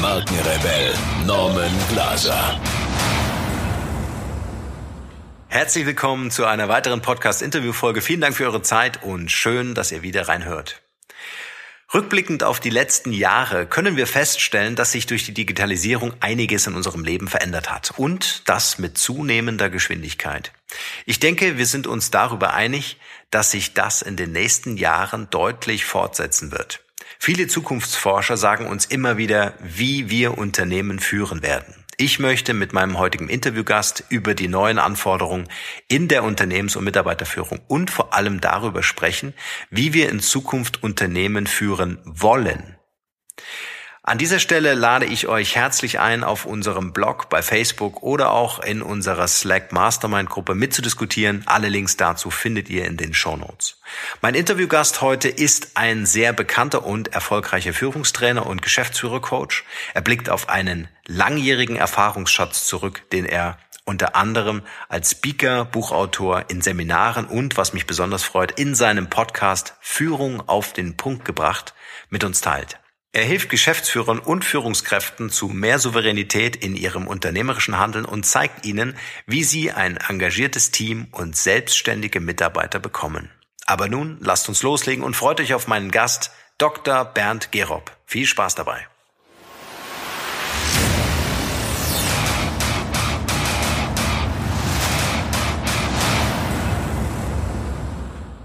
Markenrebell Norman Glaser. Herzlich willkommen zu einer weiteren Podcast-Interview-Folge. Vielen Dank für eure Zeit und schön, dass ihr wieder reinhört. Rückblickend auf die letzten Jahre können wir feststellen, dass sich durch die Digitalisierung einiges in unserem Leben verändert hat und das mit zunehmender Geschwindigkeit. Ich denke, wir sind uns darüber einig, dass sich das in den nächsten Jahren deutlich fortsetzen wird. Viele Zukunftsforscher sagen uns immer wieder, wie wir Unternehmen führen werden. Ich möchte mit meinem heutigen Interviewgast über die neuen Anforderungen in der Unternehmens- und Mitarbeiterführung und vor allem darüber sprechen, wie wir in Zukunft Unternehmen führen wollen. An dieser Stelle lade ich euch herzlich ein, auf unserem Blog bei Facebook oder auch in unserer Slack Mastermind Gruppe mitzudiskutieren. Alle Links dazu findet ihr in den Show Notes. Mein Interviewgast heute ist ein sehr bekannter und erfolgreicher Führungstrainer und Geschäftsführercoach. Er blickt auf einen langjährigen Erfahrungsschatz zurück, den er unter anderem als Speaker, Buchautor in Seminaren und, was mich besonders freut, in seinem Podcast Führung auf den Punkt gebracht mit uns teilt. Er hilft Geschäftsführern und Führungskräften zu mehr Souveränität in ihrem unternehmerischen Handeln und zeigt ihnen, wie sie ein engagiertes Team und selbstständige Mitarbeiter bekommen. Aber nun lasst uns loslegen und freut euch auf meinen Gast, Dr. Bernd Gerob. Viel Spaß dabei.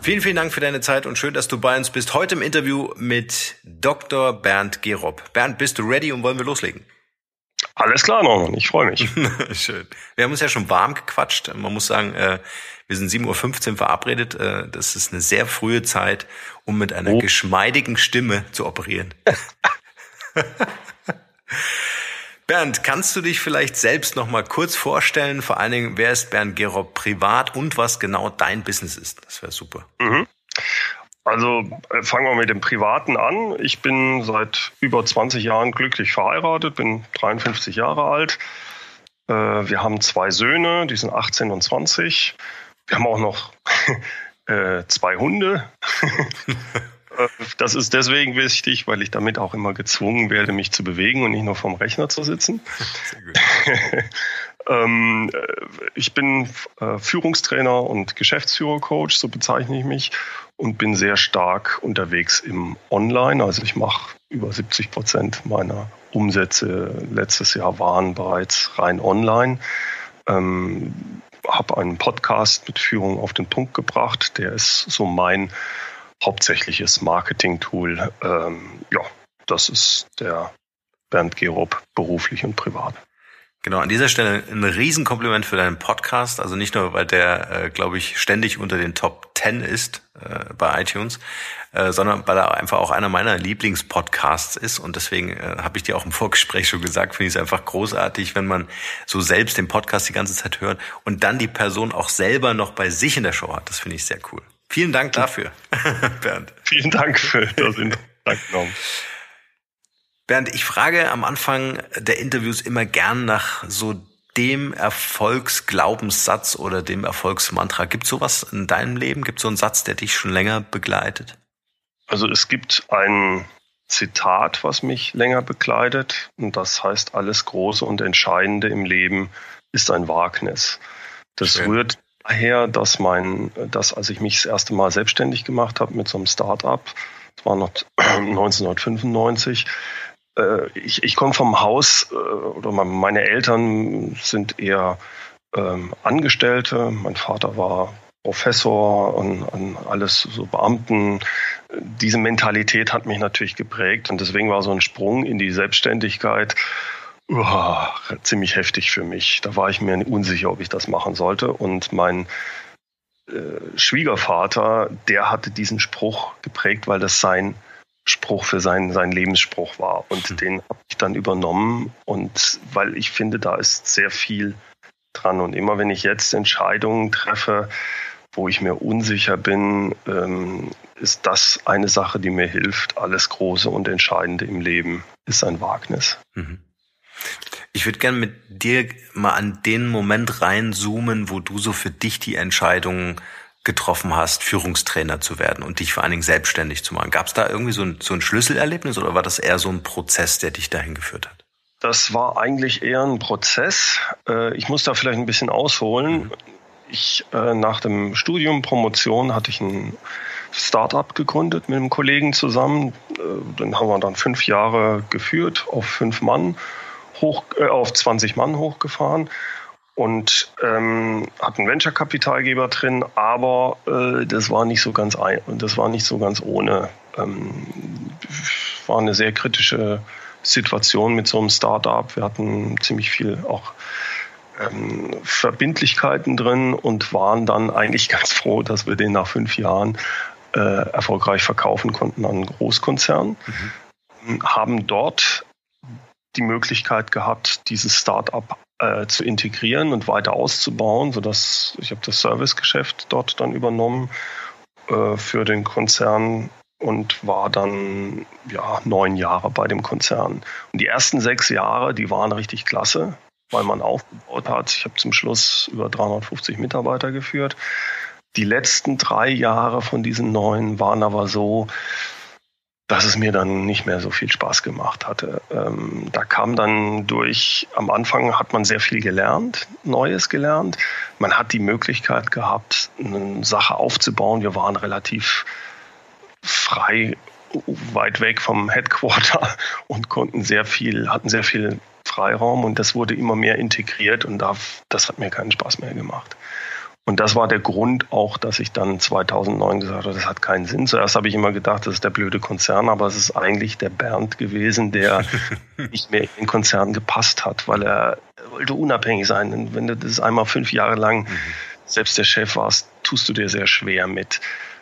Vielen, vielen Dank für deine Zeit und schön, dass du bei uns bist. Heute im Interview mit Dr. Bernd Gerob. Bernd, bist du ready und wollen wir loslegen? Alles klar, Norman. Ich freue mich. Schön. Wir haben uns ja schon warm gequatscht. Man muss sagen, äh, wir sind 7.15 Uhr verabredet. Äh, das ist eine sehr frühe Zeit, um mit einer oh. geschmeidigen Stimme zu operieren. Bernd, kannst du dich vielleicht selbst noch mal kurz vorstellen? Vor allen Dingen, wer ist Bernd Gerob privat und was genau dein Business ist? Das wäre super. Mhm. Also äh, fangen wir mit dem Privaten an. Ich bin seit über 20 Jahren glücklich verheiratet, bin 53 Jahre alt. Äh, wir haben zwei Söhne, die sind 18 und 20. Wir haben auch noch äh, zwei Hunde. Das ist deswegen wichtig, weil ich damit auch immer gezwungen werde, mich zu bewegen und nicht nur vom Rechner zu sitzen. ähm, äh, ich bin äh, Führungstrainer und Geschäftsführercoach, so bezeichne ich mich, und bin sehr stark unterwegs im Online. Also ich mache über 70 Prozent meiner Umsätze letztes Jahr waren bereits rein online. Ähm, habe einen Podcast mit Führung auf den Punkt gebracht. Der ist so mein hauptsächliches Marketing-Tool. Ähm, ja, das ist der Bernd Gerob beruflich und privat. Genau, an dieser Stelle ein Riesenkompliment für deinen Podcast. Also nicht nur, weil der, äh, glaube ich, ständig unter den Top 10 ist äh, bei iTunes, äh, sondern weil er einfach auch einer meiner Lieblingspodcasts ist. Und deswegen äh, habe ich dir auch im Vorgespräch schon gesagt, finde ich es einfach großartig, wenn man so selbst den Podcast die ganze Zeit hört und dann die Person auch selber noch bei sich in der Show hat. Das finde ich sehr cool. Vielen Dank dafür, Bernd. Vielen Dank für das Dank Bernd, ich frage am Anfang der Interviews immer gern nach so dem Erfolgsglaubenssatz oder dem Erfolgsmantra. Gibt es sowas in deinem Leben? Gibt es so einen Satz, der dich schon länger begleitet? Also es gibt ein Zitat, was mich länger begleitet. Und das heißt, alles Große und Entscheidende im Leben ist ein Wagnis. Das Schön. rührt daher, dass mein, dass als ich mich das erste Mal selbstständig gemacht habe mit so einem Start-up, das war noch 1995, äh, ich, ich komme vom Haus äh, oder meine Eltern sind eher ähm, Angestellte. Mein Vater war Professor und, und alles so Beamten. Diese Mentalität hat mich natürlich geprägt und deswegen war so ein Sprung in die Selbstständigkeit uh, ziemlich heftig für mich. Da war ich mir unsicher, ob ich das machen sollte. Und mein äh, Schwiegervater, der hatte diesen Spruch geprägt, weil das sein Spruch für seinen, seinen Lebensspruch war. Und mhm. den habe ich dann übernommen. Und weil ich finde, da ist sehr viel dran. Und immer wenn ich jetzt Entscheidungen treffe, wo ich mir unsicher bin, ähm, ist das eine Sache, die mir hilft. Alles Große und Entscheidende im Leben ist ein Wagnis. Mhm. Ich würde gerne mit dir mal an den Moment reinzoomen, wo du so für dich die Entscheidung getroffen hast, Führungstrainer zu werden und dich vor allen Dingen selbstständig zu machen. Gab es da irgendwie so ein, so ein Schlüsselerlebnis oder war das eher so ein Prozess, der dich dahin geführt hat? Das war eigentlich eher ein Prozess. Äh, ich muss da vielleicht ein bisschen ausholen. Mhm. Ich äh, nach dem Studium Promotion hatte ich ein Startup gegründet mit einem Kollegen zusammen. Äh, den haben wir dann fünf Jahre geführt, auf fünf Mann hoch, auf 20 Mann hochgefahren und ähm, hat einen Venture-Kapitalgeber drin, aber äh, das war nicht so ganz ein, das war nicht so ganz ohne. Ähm, war eine sehr kritische Situation mit so einem Startup. Wir hatten ziemlich viel auch ähm, Verbindlichkeiten drin und waren dann eigentlich ganz froh, dass wir den nach fünf Jahren äh, erfolgreich verkaufen konnten an einen Großkonzern. Mhm. Haben dort die Möglichkeit gehabt, dieses Startup äh, zu integrieren und weiter auszubauen, sodass ich habe das Servicegeschäft dort dann übernommen äh, für den Konzern und war dann ja neun Jahre bei dem Konzern. Und die ersten sechs Jahre, die waren richtig klasse, weil man aufgebaut hat. Ich habe zum Schluss über 350 Mitarbeiter geführt. Die letzten drei Jahre von diesen neun waren aber so, dass es mir dann nicht mehr so viel Spaß gemacht hatte. Ähm, da kam dann durch, am Anfang hat man sehr viel gelernt, Neues gelernt. Man hat die Möglichkeit gehabt, eine Sache aufzubauen. Wir waren relativ frei, weit weg vom Headquarter und konnten sehr viel, hatten sehr viel Freiraum und das wurde immer mehr integriert und das hat mir keinen Spaß mehr gemacht. Und das war der Grund auch, dass ich dann 2009 gesagt habe, das hat keinen Sinn. Zuerst habe ich immer gedacht, das ist der blöde Konzern, aber es ist eigentlich der Bernd gewesen, der nicht mehr in den Konzern gepasst hat, weil er wollte unabhängig sein. Und wenn du das einmal fünf Jahre lang mhm. selbst der Chef warst, tust du dir sehr schwer mit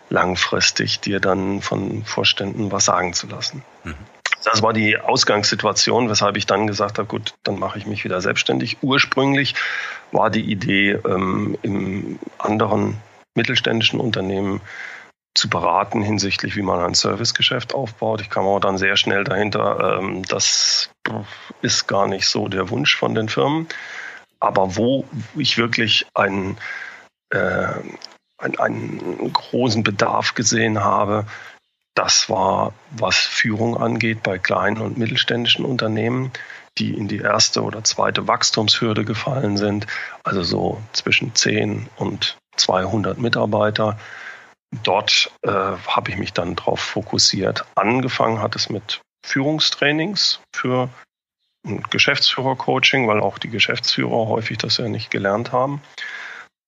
langfristig dir dann von Vorständen was sagen zu lassen. Mhm. Das war die Ausgangssituation, weshalb ich dann gesagt habe, gut, dann mache ich mich wieder selbstständig. Ursprünglich war die Idee, ähm, im anderen mittelständischen Unternehmen zu beraten hinsichtlich, wie man ein Servicegeschäft aufbaut. Ich kam aber dann sehr schnell dahinter, ähm, das ist gar nicht so der Wunsch von den Firmen. Aber wo ich wirklich einen, äh, einen, einen großen Bedarf gesehen habe, das war, was Führung angeht, bei kleinen und mittelständischen Unternehmen, die in die erste oder zweite Wachstumshürde gefallen sind, also so zwischen 10 und 200 Mitarbeiter. Dort äh, habe ich mich dann darauf fokussiert. Angefangen hat es mit Führungstrainings für ein Geschäftsführercoaching, weil auch die Geschäftsführer häufig das ja nicht gelernt haben.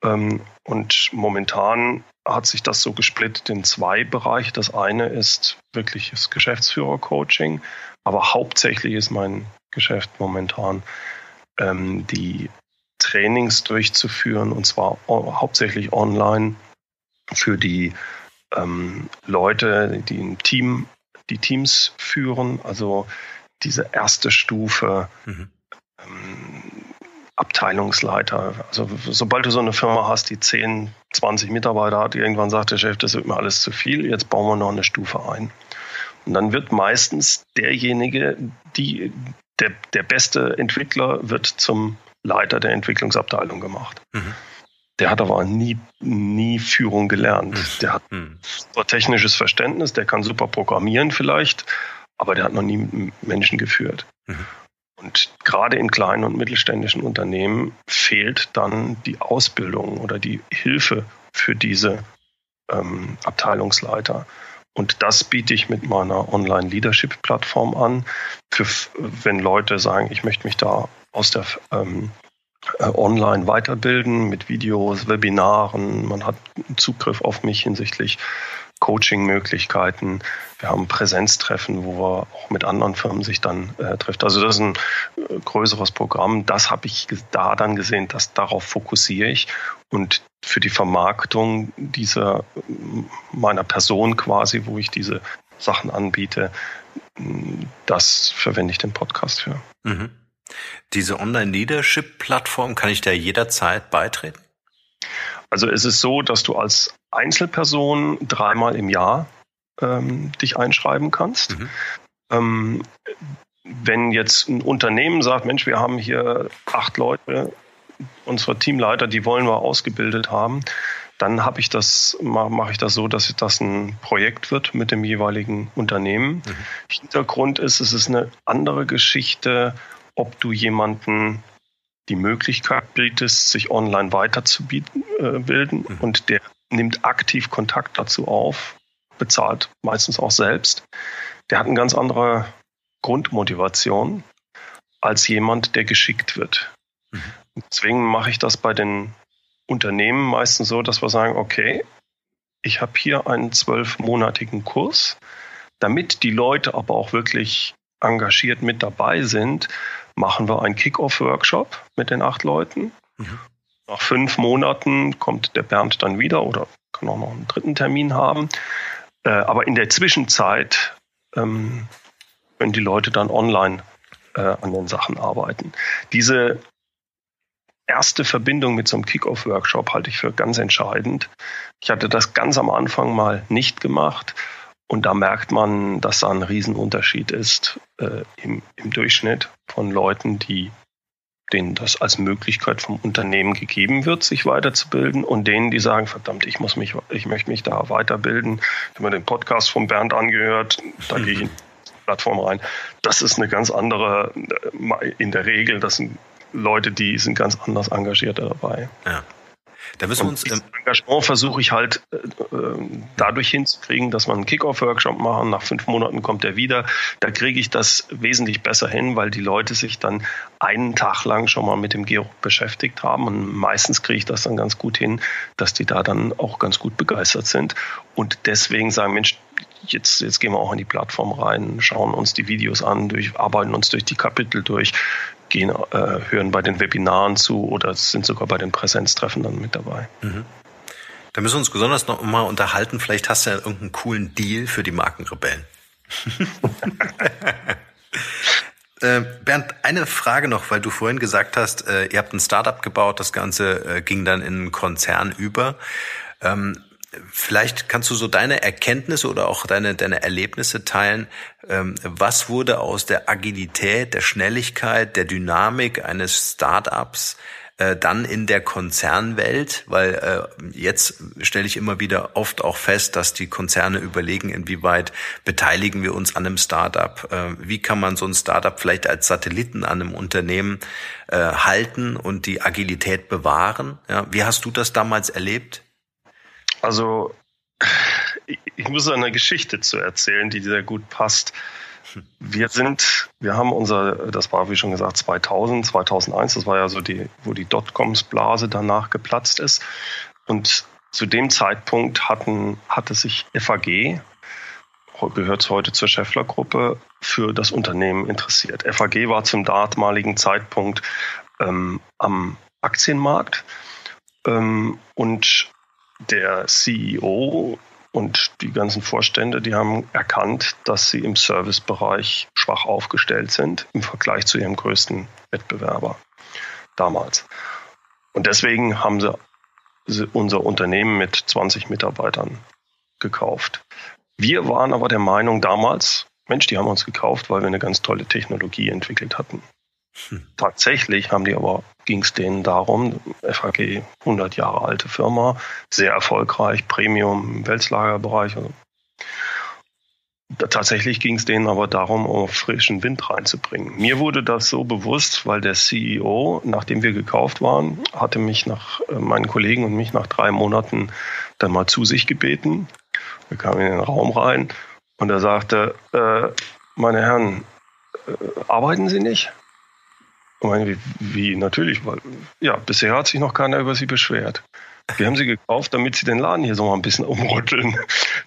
Ähm, und momentan hat sich das so gesplittet in zwei Bereiche. Das eine ist wirkliches Geschäftsführer-Coaching, aber hauptsächlich ist mein Geschäft momentan ähm, die Trainings durchzuführen und zwar hauptsächlich online für die ähm, Leute, die im Team die Teams führen, also diese erste Stufe mhm. ähm, Abteilungsleiter. Also sobald du so eine Firma hast, die 10, 20 Mitarbeiter hat, irgendwann sagt der Chef, das wird mir alles zu viel, jetzt bauen wir noch eine Stufe ein. Und dann wird meistens derjenige, die, der, der beste Entwickler wird zum Leiter der Entwicklungsabteilung gemacht. Mhm. Der hat aber nie, nie Führung gelernt. Mhm. Der hat mhm. technisches Verständnis, der kann super programmieren vielleicht, aber der hat noch nie Menschen geführt. Mhm. Und gerade in kleinen und mittelständischen Unternehmen fehlt dann die Ausbildung oder die Hilfe für diese ähm, Abteilungsleiter. Und das biete ich mit meiner Online-Leadership-Plattform an, für, wenn Leute sagen, ich möchte mich da aus der ähm, äh, online weiterbilden mit Videos, Webinaren. Man hat Zugriff auf mich hinsichtlich Coaching-Möglichkeiten. Wir haben Präsenztreffen, wo wir auch mit anderen Firmen sich dann äh, trifft. Also das ist ein äh, größeres Programm. Das habe ich da dann gesehen, dass darauf fokussiere ich. Und für die Vermarktung dieser meiner Person quasi, wo ich diese Sachen anbiete. Das verwende ich den Podcast für. Mhm. Diese Online-Leadership-Plattform, kann ich da jederzeit beitreten? Also es ist so, dass du als Einzelperson dreimal im Jahr ähm, dich einschreiben kannst. Mhm. Ähm, wenn jetzt ein Unternehmen sagt, Mensch, wir haben hier acht Leute, unsere Teamleiter, die wollen wir ausgebildet haben, dann habe ich das, mache ich das so, dass das ein Projekt wird mit dem jeweiligen Unternehmen. Mhm. Hintergrund ist, es ist eine andere Geschichte, ob du jemanden die Möglichkeit bietest, sich online weiterzubilden äh, bilden, mhm. und der nimmt aktiv Kontakt dazu auf, bezahlt meistens auch selbst. Der hat eine ganz andere Grundmotivation als jemand, der geschickt wird. Mhm. Deswegen mache ich das bei den Unternehmen meistens so, dass wir sagen, okay, ich habe hier einen zwölfmonatigen Kurs, damit die Leute aber auch wirklich engagiert mit dabei sind, machen wir einen Kick-Off-Workshop mit den acht Leuten. Mhm. Nach fünf Monaten kommt der Bernd dann wieder oder kann auch noch einen dritten Termin haben. Äh, aber in der Zwischenzeit ähm, können die Leute dann online äh, an den Sachen arbeiten. Diese erste Verbindung mit so einem Kick-Off-Workshop halte ich für ganz entscheidend. Ich hatte das ganz am Anfang mal nicht gemacht und da merkt man, dass da ein Riesenunterschied ist äh, im, im Durchschnitt von Leuten, die denen das als Möglichkeit vom Unternehmen gegeben wird, sich weiterzubilden und denen, die sagen, verdammt, ich muss mich, ich möchte mich da weiterbilden. Ich habe mir den Podcast von Bernd angehört, da gehe ich in die Plattform rein. Das ist eine ganz andere, äh, in der Regel, das sind Leute, die sind ganz anders engagiert dabei. Ja. Da müssen wir uns im Engagement versuche ich halt äh, äh, dadurch hinzukriegen, dass man einen Kickoff-Workshop machen. Nach fünf Monaten kommt er wieder. Da kriege ich das wesentlich besser hin, weil die Leute sich dann einen Tag lang schon mal mit dem Gero beschäftigt haben. Und meistens kriege ich das dann ganz gut hin, dass die da dann auch ganz gut begeistert sind und deswegen sagen, Mensch, jetzt, jetzt gehen wir auch in die Plattform rein, schauen uns die Videos an, durch, arbeiten uns durch die Kapitel durch, gehen, äh, hören bei den Webinaren zu oder sind sogar bei den Präsenztreffen dann mit dabei. Mhm. Da müssen wir uns besonders noch mal unterhalten. Vielleicht hast du ja irgendeinen coolen Deal für die Markenrebellen. äh, Bernd, eine Frage noch, weil du vorhin gesagt hast, äh, ihr habt ein Startup gebaut, das Ganze äh, ging dann in einen Konzern über. Ähm, Vielleicht kannst du so deine Erkenntnisse oder auch deine, deine Erlebnisse teilen. Ähm, was wurde aus der Agilität, der Schnelligkeit, der Dynamik eines Startups äh, dann in der Konzernwelt? Weil äh, jetzt stelle ich immer wieder oft auch fest, dass die Konzerne überlegen, inwieweit beteiligen wir uns an einem Startup? Äh, wie kann man so ein Startup vielleicht als Satelliten an einem Unternehmen halten und die Agilität bewahren? Ja, wie hast du das damals erlebt? Also, ich muss eine Geschichte zu erzählen, die sehr gut passt. Wir sind, wir haben unser, das war wie schon gesagt 2000, 2001, das war ja so die, wo die Dotcoms-Blase danach geplatzt ist. Und zu dem Zeitpunkt hatten, hatte sich FAG, gehört heute zur Scheffler-Gruppe, für das Unternehmen interessiert. FAG war zum damaligen Zeitpunkt ähm, am Aktienmarkt ähm, und der CEO und die ganzen Vorstände, die haben erkannt, dass sie im Servicebereich schwach aufgestellt sind im Vergleich zu ihrem größten Wettbewerber damals. Und deswegen haben sie unser Unternehmen mit 20 Mitarbeitern gekauft. Wir waren aber der Meinung damals, Mensch, die haben uns gekauft, weil wir eine ganz tolle Technologie entwickelt hatten. Tatsächlich haben die aber, ging es denen darum, FAG 100 Jahre alte Firma, sehr erfolgreich, Premium im Welslagerbereich. Also. Tatsächlich ging es denen aber darum, um frischen Wind reinzubringen. Mir wurde das so bewusst, weil der CEO, nachdem wir gekauft waren, hatte mich nach äh, meinen Kollegen und mich nach drei Monaten dann mal zu sich gebeten. Wir kamen in den Raum rein und er sagte, äh, meine Herren, äh, arbeiten Sie nicht? Meine, wie, wie natürlich, weil ja, bisher hat sich noch keiner über sie beschwert. Wir haben sie gekauft, damit sie den Laden hier so mal ein bisschen umrütteln.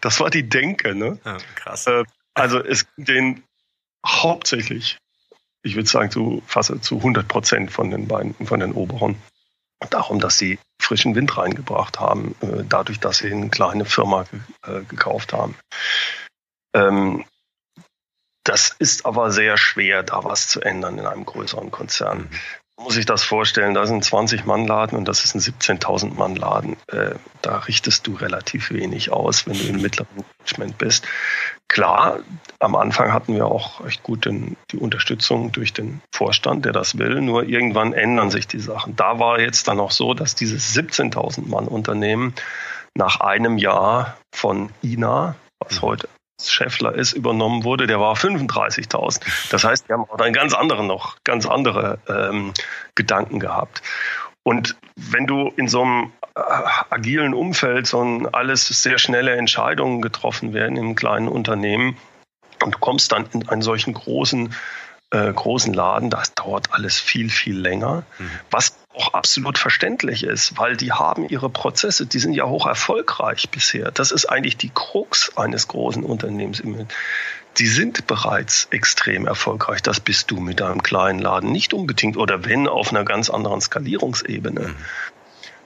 Das war die Denke, ne? Ja, krass. Äh, also es den hauptsächlich, ich würde sagen zu fast zu 100 Prozent von den beiden, von den Oberen, darum, dass sie frischen Wind reingebracht haben, äh, dadurch, dass sie eine kleine Firma äh, gekauft haben. Ähm, das ist aber sehr schwer, da was zu ändern in einem größeren Konzern. Mhm. Muss ich das vorstellen, da sind 20 Mann Laden und das ist ein 17.000 Mann Laden. Äh, da richtest du relativ wenig aus, wenn du im mittleren Management bist. Klar, am Anfang hatten wir auch echt gut den, die Unterstützung durch den Vorstand, der das will. Nur irgendwann ändern sich die Sachen. Da war jetzt dann auch so, dass dieses 17.000 Mann Unternehmen nach einem Jahr von INA, was mhm. heute Scheffler ist, übernommen wurde, der war 35.000. Das heißt, wir haben auch dann ganz andere noch, ganz andere ähm, Gedanken gehabt. Und wenn du in so einem äh, agilen Umfeld so ein alles sehr schnelle Entscheidungen getroffen werden im kleinen Unternehmen und du kommst dann in einen solchen großen äh, großen Laden, das dauert alles viel, viel länger, mhm. was auch absolut verständlich ist, weil die haben ihre Prozesse, die sind ja hoch erfolgreich bisher. Das ist eigentlich die Krux eines großen Unternehmens. Die sind bereits extrem erfolgreich. Das bist du mit deinem kleinen Laden nicht unbedingt oder wenn auf einer ganz anderen Skalierungsebene. Mhm.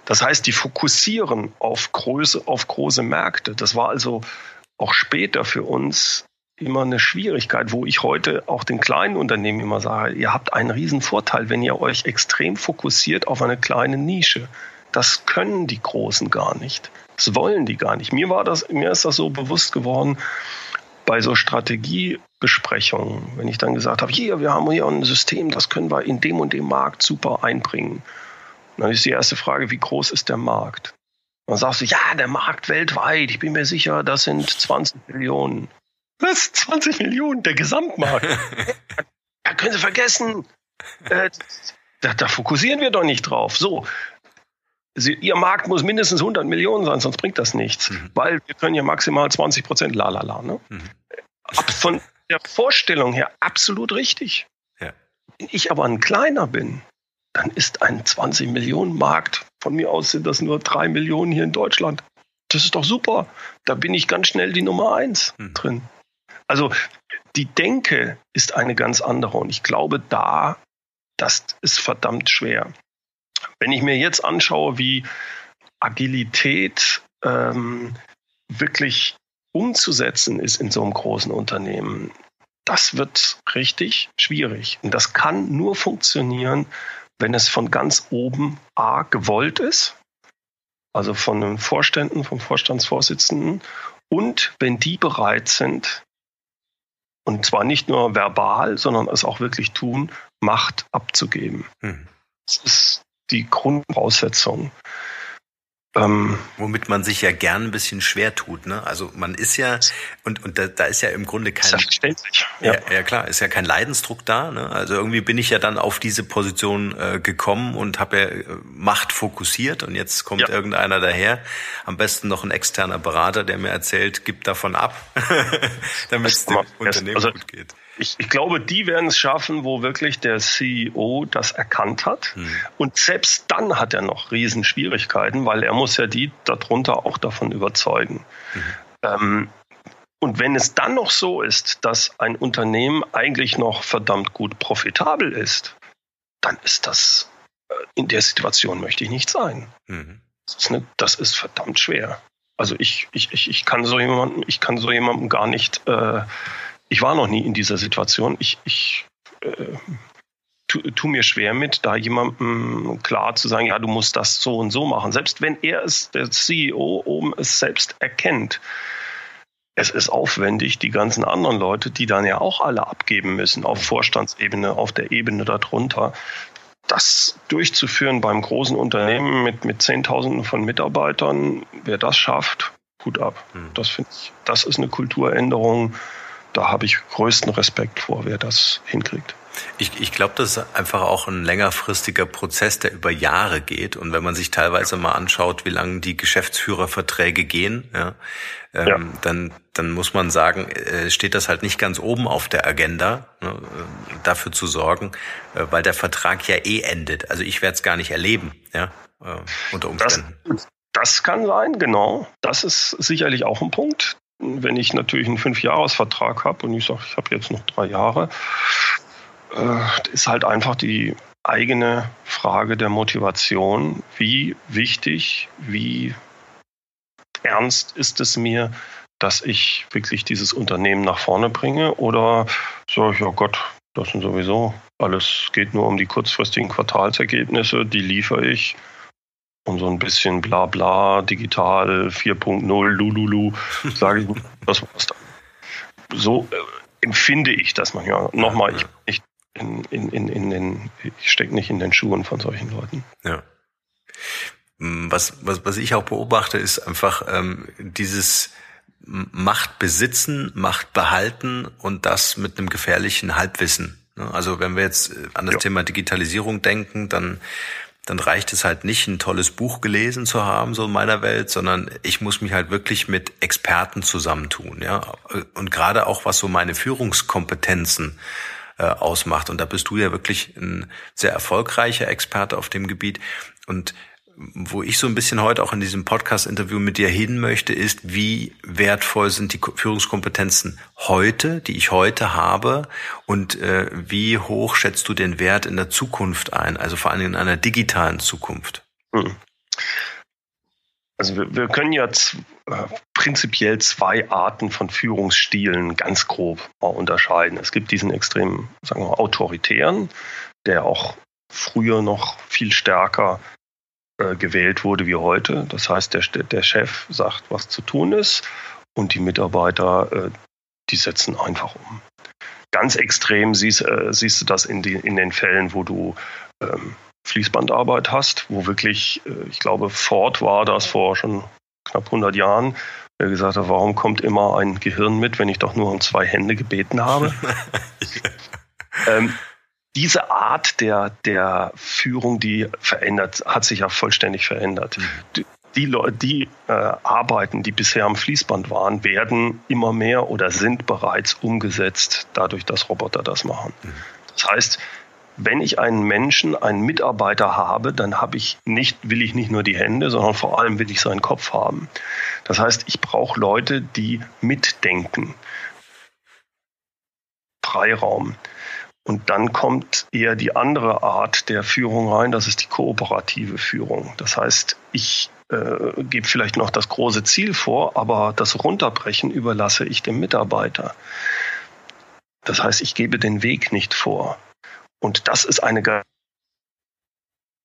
Das heißt, die fokussieren auf Größe, auf große Märkte. Das war also auch später für uns immer eine Schwierigkeit, wo ich heute auch den kleinen Unternehmen immer sage, ihr habt einen riesen Vorteil, wenn ihr euch extrem fokussiert auf eine kleine Nische. Das können die Großen gar nicht. Das wollen die gar nicht. Mir war das, mir ist das so bewusst geworden bei so Strategiebesprechungen, wenn ich dann gesagt habe, hier, wir haben hier ein System, das können wir in dem und dem Markt super einbringen. dann ist die erste Frage, wie groß ist der Markt? Dann sagst du, ja, der Markt weltweit, ich bin mir sicher, das sind 20 Millionen. Was? 20 Millionen, der Gesamtmarkt. da können Sie vergessen. Äh, da, da, fokussieren wir doch nicht drauf. So. Sie, Ihr Markt muss mindestens 100 Millionen sein, sonst bringt das nichts. Mhm. Weil wir können ja maximal 20 Prozent lalala. Ne? Mhm. Von der Vorstellung her absolut richtig. Ja. Wenn ich aber ein kleiner bin, dann ist ein 20 Millionen Markt, von mir aus sind das nur drei Millionen hier in Deutschland. Das ist doch super. Da bin ich ganz schnell die Nummer eins mhm. drin. Also die Denke ist eine ganz andere und ich glaube, da, das ist verdammt schwer. Wenn ich mir jetzt anschaue, wie Agilität ähm, wirklich umzusetzen ist in so einem großen Unternehmen, das wird richtig schwierig. Und das kann nur funktionieren, wenn es von ganz oben A gewollt ist, also von den Vorständen, vom Vorstandsvorsitzenden, und wenn die bereit sind, und zwar nicht nur verbal, sondern es auch wirklich tun, Macht abzugeben. Hm. Das ist die Grundvoraussetzung. Ähm, Womit man sich ja gern ein bisschen schwer tut, ne? Also man ist ja und und da, da ist ja im Grunde kein Selbstverständlich. Ja. ja, ja klar, ist ja kein Leidensdruck da. Ne? Also irgendwie bin ich ja dann auf diese Position äh, gekommen und habe ja äh, Macht fokussiert und jetzt kommt ja. irgendeiner daher, am besten noch ein externer Berater, der mir erzählt, gib davon ab, damit es dem Unternehmen also, gut geht ich, ich glaube, die werden es schaffen, wo wirklich der CEO das erkannt hat. Hm. Und selbst dann hat er noch Riesenschwierigkeiten, weil er muss ja die darunter auch davon überzeugen. Mhm. Ähm, und wenn es dann noch so ist, dass ein Unternehmen eigentlich noch verdammt gut profitabel ist, dann ist das, äh, in der Situation möchte ich nicht sein. Mhm. Das, ist eine, das, ist verdammt schwer. Also ich, ich, ich, ich kann so jemanden, ich kann so jemandem gar nicht äh, ich war noch nie in dieser Situation. Ich, ich äh, tu, tu, mir schwer mit, da jemandem klar zu sagen, ja, du musst das so und so machen. Selbst wenn er es, der CEO oben es selbst erkennt. Es ist aufwendig, die ganzen anderen Leute, die dann ja auch alle abgeben müssen, auf Vorstandsebene, auf der Ebene darunter, das durchzuführen beim großen Unternehmen mit, mit Zehntausenden von Mitarbeitern, wer das schafft, gut ab. Hm. Das finde ich, das ist eine Kulturänderung, da habe ich größten Respekt vor, wer das hinkriegt. Ich, ich glaube, das ist einfach auch ein längerfristiger Prozess, der über Jahre geht. Und wenn man sich teilweise mal anschaut, wie lange die Geschäftsführerverträge gehen, ja, ähm, ja. dann, dann muss man sagen, äh, steht das halt nicht ganz oben auf der Agenda, ne, äh, dafür zu sorgen, äh, weil der Vertrag ja eh endet. Also ich werde es gar nicht erleben, ja, äh, unter Umständen. Das, das kann sein, genau. Das ist sicherlich auch ein Punkt wenn ich natürlich einen Fünfjahresvertrag habe und ich sage, ich habe jetzt noch drei Jahre, äh, ist halt einfach die eigene Frage der Motivation. Wie wichtig, wie ernst ist es mir, dass ich wirklich dieses Unternehmen nach vorne bringe? Oder sage ich, ja Gott, das sind sowieso alles geht nur um die kurzfristigen Quartalsergebnisse, die liefere ich. Und so ein bisschen bla bla, digital 4.0, lululu, sage ich, das war's dann. So äh, empfinde ich das manchmal. Nochmal, ich, ich, in, in, in, in den, ich stecke nicht in den Schuhen von solchen Leuten. Ja. Mm, was, was, was ich auch beobachte, ist einfach ähm, dieses Macht besitzen, Macht behalten und das mit einem gefährlichen Halbwissen. Ne? Also wenn wir jetzt äh, an das ja. Thema Digitalisierung denken, dann dann reicht es halt nicht, ein tolles Buch gelesen zu haben, so in meiner Welt, sondern ich muss mich halt wirklich mit Experten zusammentun, ja. Und gerade auch was so meine Führungskompetenzen äh, ausmacht. Und da bist du ja wirklich ein sehr erfolgreicher Experte auf dem Gebiet. Und wo ich so ein bisschen heute auch in diesem Podcast-Interview mit dir hin möchte, ist, wie wertvoll sind die Führungskompetenzen heute, die ich heute habe, und äh, wie hoch schätzt du den Wert in der Zukunft ein, also vor allem in einer digitalen Zukunft? Hm. Also wir, wir können ja äh, prinzipiell zwei Arten von Führungsstilen ganz grob unterscheiden. Es gibt diesen extrem, sagen wir, autoritären, der auch früher noch viel stärker äh, gewählt wurde wie heute. Das heißt, der, der Chef sagt, was zu tun ist und die Mitarbeiter, äh, die setzen einfach um. Ganz extrem siehst, äh, siehst du das in, die, in, den Fällen, wo du ähm, Fließbandarbeit hast, wo wirklich, äh, ich glaube, Ford war das vor schon knapp 100 Jahren, der gesagt hat, warum kommt immer ein Gehirn mit, wenn ich doch nur um zwei Hände gebeten habe? ähm, diese Art der, der Führung, die verändert, hat sich ja vollständig verändert. Mhm. Die, die Leute, die äh, Arbeiten, die bisher am Fließband waren, werden immer mehr oder sind bereits umgesetzt, dadurch, dass Roboter das machen. Mhm. Das heißt, wenn ich einen Menschen, einen Mitarbeiter habe, dann habe ich nicht, will ich nicht nur die Hände, sondern vor allem will ich seinen Kopf haben. Das heißt, ich brauche Leute, die mitdenken. Freiraum. Und dann kommt eher die andere Art der Führung rein, das ist die kooperative Führung. Das heißt, ich äh, gebe vielleicht noch das große Ziel vor, aber das Runterbrechen überlasse ich dem Mitarbeiter. Das heißt, ich gebe den Weg nicht vor. Und das ist eine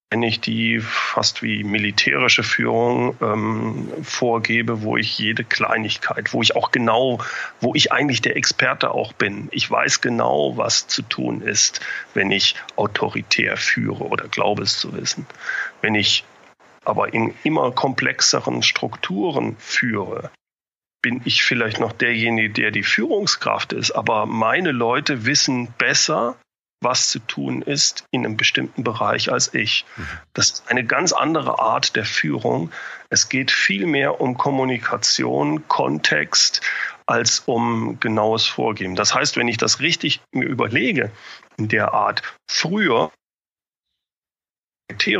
wenn ich die fast wie militärische Führung ähm, vorgebe, wo ich jede Kleinigkeit, wo ich auch genau, wo ich eigentlich der Experte auch bin. Ich weiß genau, was zu tun ist, wenn ich autoritär führe oder glaube es zu wissen. Wenn ich aber in immer komplexeren Strukturen führe, bin ich vielleicht noch derjenige, der die Führungskraft ist, aber meine Leute wissen besser, was zu tun ist in einem bestimmten Bereich als ich. Das ist eine ganz andere Art der Führung. Es geht viel mehr um Kommunikation, Kontext, als um genaues Vorgeben. Das heißt, wenn ich das richtig mir überlege, in der Art früher,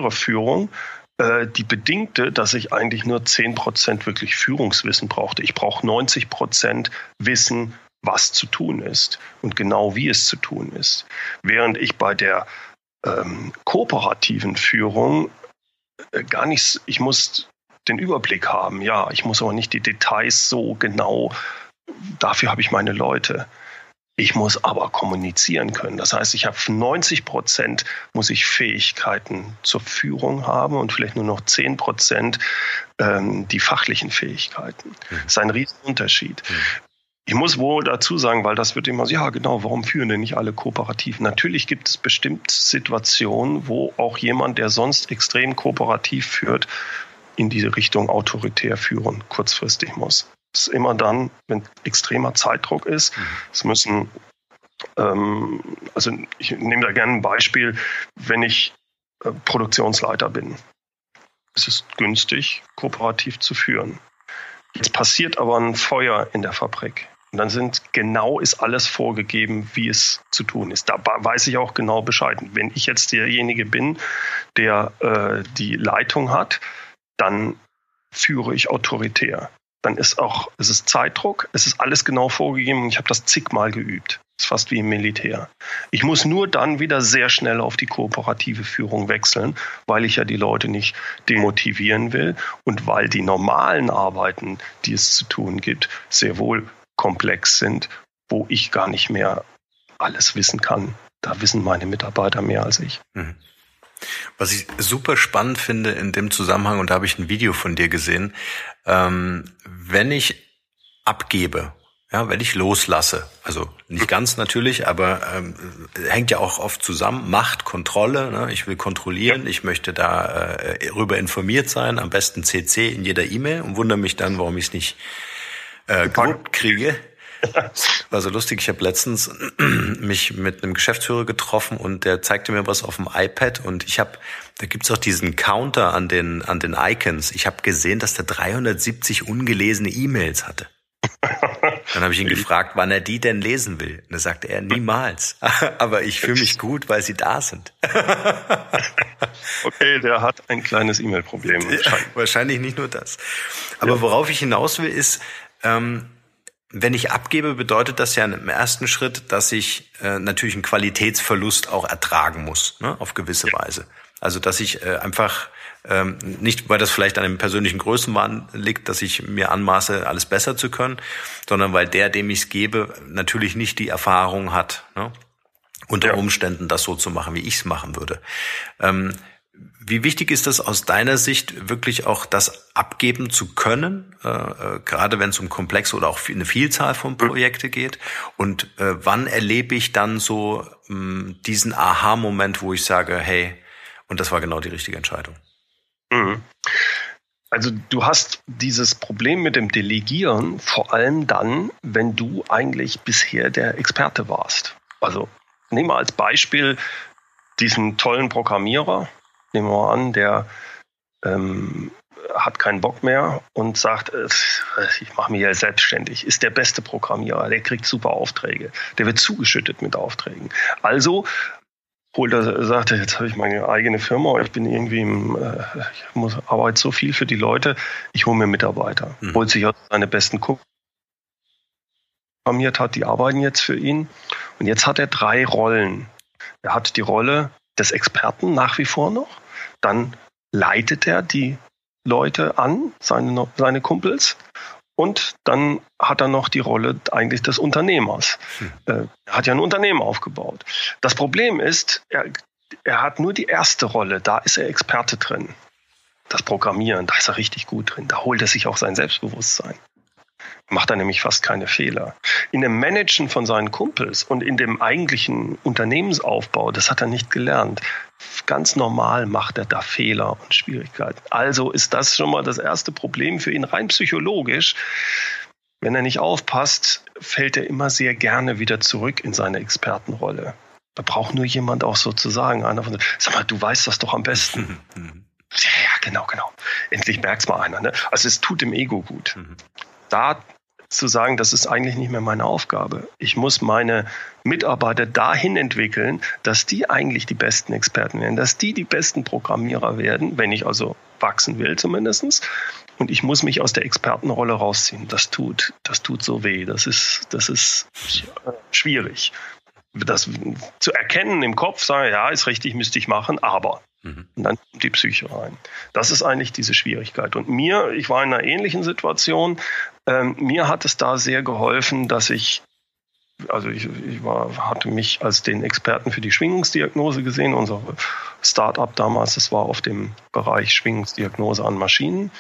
Führung, äh, die bedingte, dass ich eigentlich nur 10% wirklich Führungswissen brauchte. Ich brauche 90% Wissen was zu tun ist und genau wie es zu tun ist. Während ich bei der ähm, kooperativen Führung äh, gar nichts, ich muss den Überblick haben, ja, ich muss aber nicht die Details so genau, dafür habe ich meine Leute. Ich muss aber kommunizieren können. Das heißt, ich habe 90 Prozent muss ich Fähigkeiten zur Führung haben und vielleicht nur noch 10 Prozent ähm, die fachlichen Fähigkeiten. Mhm. Das ist ein Riesenunterschied. Ich muss wohl dazu sagen, weil das wird immer so, ja genau, warum führen denn nicht alle kooperativ? Natürlich gibt es bestimmt Situationen, wo auch jemand, der sonst extrem kooperativ führt, in diese Richtung autoritär führen, kurzfristig muss. Das ist immer dann, wenn extremer Zeitdruck ist. Mhm. Es müssen, ähm, also ich nehme da gerne ein Beispiel, wenn ich äh, Produktionsleiter bin. Es ist günstig, kooperativ zu führen. Jetzt passiert aber ein Feuer in der Fabrik. Und dann sind genau ist alles vorgegeben, wie es zu tun ist. Da weiß ich auch genau Bescheid. Wenn ich jetzt derjenige bin, der äh, die Leitung hat, dann führe ich autoritär. dann ist auch, es ist Zeitdruck, es ist alles genau vorgegeben und ich habe das zigmal geübt. Das ist fast wie im Militär. Ich muss nur dann wieder sehr schnell auf die kooperative Führung wechseln, weil ich ja die Leute nicht demotivieren will und weil die normalen Arbeiten, die es zu tun gibt, sehr wohl komplex sind, wo ich gar nicht mehr alles wissen kann. Da wissen meine Mitarbeiter mehr als ich. Mhm. Was ich super spannend finde in dem Zusammenhang, und da habe ich ein Video von dir gesehen, ähm, wenn ich abgebe, ja, wenn ich loslasse, also nicht ganz natürlich, aber ähm, hängt ja auch oft zusammen, Macht, Kontrolle, ne? ich will kontrollieren, ich möchte da äh, rüber informiert sein, am besten CC in jeder E-Mail und wundere mich dann, warum ich es nicht äh, gut kriege. War so lustig. Ich habe letztens mich mit einem Geschäftsführer getroffen und der zeigte mir was auf dem iPad und ich habe, da gibt's auch diesen Counter an den an den Icons. Ich habe gesehen, dass der 370 ungelesene E-Mails hatte. Dann habe ich ihn gefragt, wann er die denn lesen will. Und da sagte er, niemals. Aber ich fühle mich gut, weil sie da sind. okay, der hat ein kleines E-Mail-Problem. Wahrscheinlich. wahrscheinlich nicht nur das. Aber worauf ich hinaus will, ist, ähm, wenn ich abgebe, bedeutet das ja im ersten Schritt, dass ich äh, natürlich einen Qualitätsverlust auch ertragen muss, ne, auf gewisse. Weise. Also dass ich äh, einfach ähm, nicht, weil das vielleicht an einem persönlichen Größenwahn liegt, dass ich mir anmaße, alles besser zu können, sondern weil der, dem ich es gebe, natürlich nicht die Erfahrung hat, ne, unter ja. Umständen das so zu machen, wie ich es machen würde. Ähm, wie wichtig ist das aus deiner Sicht, wirklich auch das abgeben zu können, äh, äh, gerade wenn es um komplexe oder auch eine Vielzahl von Projekte geht? Und äh, wann erlebe ich dann so mh, hm, diesen Aha-Moment, wo ich sage, hey, und das war genau die richtige Entscheidung? Mhm. Also du hast dieses Problem mit dem Delegieren vor allem dann, wenn du eigentlich bisher der Experte warst. Also nehmen wir als Beispiel diesen tollen Programmierer, nehmen wir mal an, der ähm, hat keinen Bock mehr und sagt, äh, ich mache mich ja selbstständig, ist der beste Programmierer, der kriegt super Aufträge, der wird zugeschüttet mit Aufträgen. Also holt er, sagt er, jetzt habe ich meine eigene Firma, ich bin irgendwie im, äh, ich muss arbeite so viel für die Leute, ich hole mir Mitarbeiter. Mhm. Holt sich auch seine besten Kunden programmiert hat, die arbeiten jetzt für ihn. Und jetzt hat er drei Rollen. Er hat die Rolle des Experten nach wie vor noch. Dann leitet er die Leute an, seine, seine Kumpels. Und dann hat er noch die Rolle eigentlich des Unternehmers. Hm. Äh, er hat ja ein Unternehmen aufgebaut. Das Problem ist, er, er hat nur die erste Rolle, da ist er Experte drin. Das Programmieren, da ist er richtig gut drin. Da holt er sich auch sein Selbstbewusstsein macht er nämlich fast keine Fehler. In dem Managen von seinen Kumpels und in dem eigentlichen Unternehmensaufbau, das hat er nicht gelernt. Ganz normal macht er da Fehler und Schwierigkeiten. Also ist das schon mal das erste Problem für ihn rein psychologisch. Wenn er nicht aufpasst, fällt er immer sehr gerne wieder zurück in seine Expertenrolle. Da braucht nur jemand auch sozusagen, einer von, sag mal, du weißt das doch am besten. Ja, genau, genau. Endlich merkt's mal einer. Ne? Also es tut dem Ego gut. Mhm. Da zu sagen, das ist eigentlich nicht mehr meine Aufgabe. Ich muss meine Mitarbeiter dahin entwickeln, dass die eigentlich die besten Experten werden, dass die die besten Programmierer werden, wenn ich also wachsen will zumindestens. Und ich muss mich aus der Expertenrolle rausziehen. Das tut, das tut so weh. Das ist, das ist schwierig. Das zu erkennen im Kopf, sagen, ja, ist richtig, müsste ich machen, aber Mhm. Und dann kommt die Psyche rein. Das ist eigentlich diese Schwierigkeit. Und mir, ich war in einer ähnlichen Situation, ähm, mir hat es da sehr geholfen, dass ich also ich, ich war, hatte mich als den Experten für die Schwingungsdiagnose gesehen, unser Start-up damals, das war auf dem Bereich Schwingungsdiagnose an Maschinen.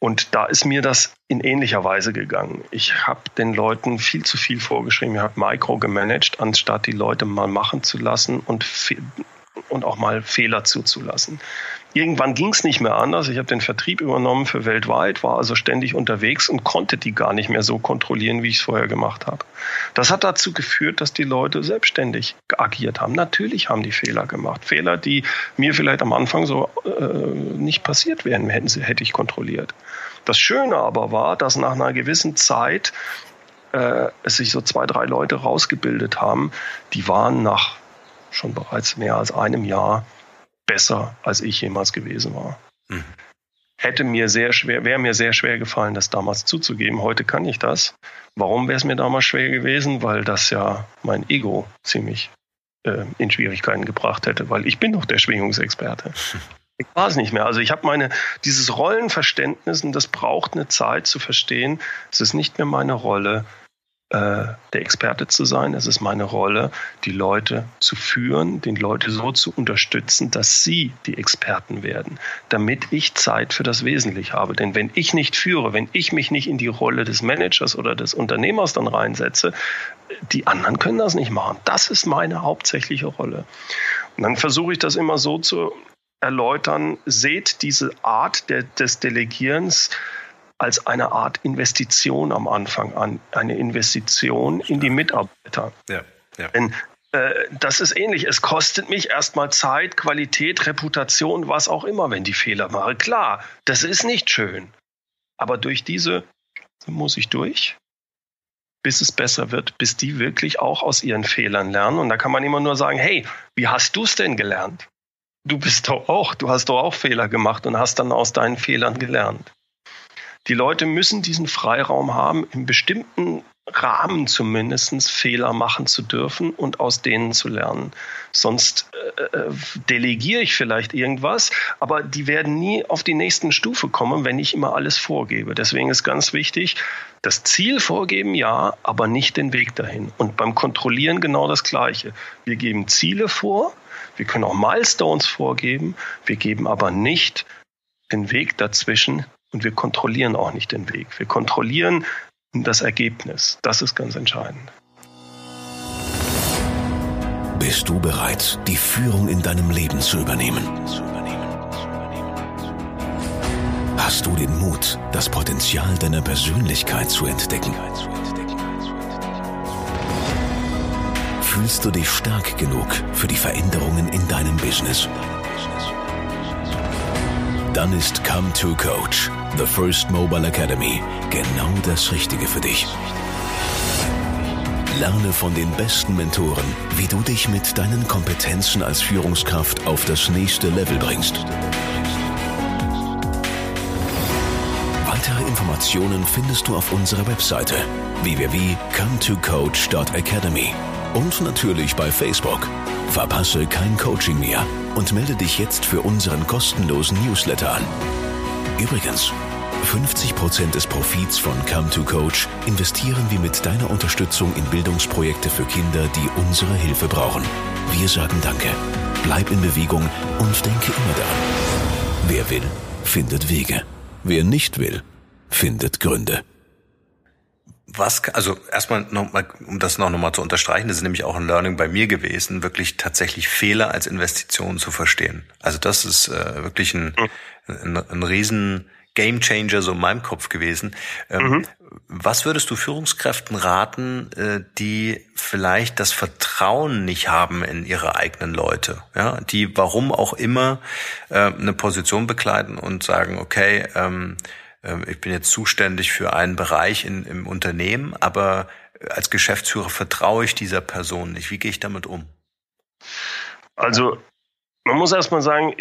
Und da ist mir das in ähnlicher Weise gegangen. Ich habe den Leuten viel zu viel vorgeschrieben. Ich habe Micro gemanagt, anstatt die Leute mal machen zu lassen und und auch mal Fehler zuzulassen. Irgendwann ging es nicht mehr anders. Ich habe den Vertrieb übernommen für weltweit, war also ständig unterwegs und konnte die gar nicht mehr so kontrollieren, wie ich es vorher gemacht habe. Das hat dazu geführt, dass die Leute selbstständig agiert haben. Natürlich haben die Fehler gemacht. Fehler, die mir vielleicht am Anfang so äh, nicht passiert wären, hätte ich kontrolliert. Das Schöne aber war, dass nach einer gewissen Zeit äh, es sich so zwei, drei Leute rausgebildet haben, die waren nach schon bereits mehr als einem Jahr besser, als ich jemals gewesen war. Mhm. hätte mir sehr schwer, wäre mir sehr schwer gefallen, das damals zuzugeben. Heute kann ich das. Warum wäre es mir damals schwer gewesen? Weil das ja mein Ego ziemlich äh, in Schwierigkeiten gebracht hätte, weil ich bin doch der Schwingungsexperte. Ich war es nicht mehr. Also ich habe meine, dieses Rollenverständnis, und das braucht eine Zeit zu verstehen, es ist nicht mehr meine Rolle, der Experte zu sein. Es ist meine Rolle, die Leute zu führen, den Leute so zu unterstützen, dass sie die Experten werden, damit ich Zeit für das Wesentliche habe. Denn wenn ich nicht führe, wenn ich mich nicht in die Rolle des Managers oder des Unternehmers dann reinsetze, die anderen können das nicht machen. Das ist meine hauptsächliche Rolle. Und dann versuche ich das immer so zu erläutern, seht diese Art der, des Delegierens als eine Art Investition am Anfang an, eine Investition in die Mitarbeiter. Ja, ja. Denn äh, das ist ähnlich. Es kostet mich erstmal Zeit, Qualität, Reputation, was auch immer, wenn die Fehler mache. Klar, das ist nicht schön. Aber durch diese muss ich durch, bis es besser wird, bis die wirklich auch aus ihren Fehlern lernen. Und da kann man immer nur sagen, hey, wie hast du es denn gelernt? Du bist doch auch, du hast doch auch Fehler gemacht und hast dann aus deinen Fehlern gelernt. Die Leute müssen diesen Freiraum haben, in bestimmten Rahmen zumindest Fehler machen zu dürfen und aus denen zu lernen. Sonst äh, äh, delegiere ich vielleicht irgendwas, aber die werden nie auf die nächsten Stufe kommen, wenn ich immer alles vorgebe. Deswegen ist ganz wichtig, das Ziel vorgeben, ja, aber nicht den Weg dahin. Und beim Kontrollieren genau das Gleiche. Wir geben Ziele vor, wir können auch Milestones vorgeben, wir geben aber nicht den Weg dazwischen, und wir kontrollieren auch nicht den Weg. Wir kontrollieren das Ergebnis. Das ist ganz entscheidend. Bist du bereit, die Führung in deinem Leben zu übernehmen? Hast du den Mut, das Potenzial deiner Persönlichkeit zu entdecken? Fühlst du dich stark genug für die Veränderungen in deinem Business? Dann ist Come to Coach The First Mobile Academy genau das Richtige für dich. Lerne von den besten Mentoren, wie du dich mit deinen Kompetenzen als Führungskraft auf das nächste Level bringst. Weitere Informationen findest du auf unserer Webseite www.cometocoach.academy und natürlich bei Facebook. Verpasse kein Coaching mehr und melde dich jetzt für unseren kostenlosen Newsletter an. Übrigens, 50% des Profits von Come to Coach investieren wir mit deiner Unterstützung in Bildungsprojekte für Kinder, die unsere Hilfe brauchen. Wir sagen Danke, bleib in Bewegung und denke immer daran. Wer will, findet Wege. Wer nicht will, findet Gründe. Was, also erstmal nochmal, um das noch nochmal zu unterstreichen, das ist nämlich auch ein Learning bei mir gewesen, wirklich tatsächlich Fehler als Investition zu verstehen. Also das ist äh, wirklich ein, ein, ein riesen Game Changer so in meinem Kopf gewesen. Ähm, mhm. Was würdest du Führungskräften raten, äh, die vielleicht das Vertrauen nicht haben in ihre eigenen Leute, ja, die warum auch immer äh, eine Position bekleiden und sagen, okay, ähm, äh, ich bin jetzt zuständig für einen Bereich in, im Unternehmen, aber als Geschäftsführer vertraue ich dieser Person nicht. Wie gehe ich damit um? Also man muss erstmal sagen,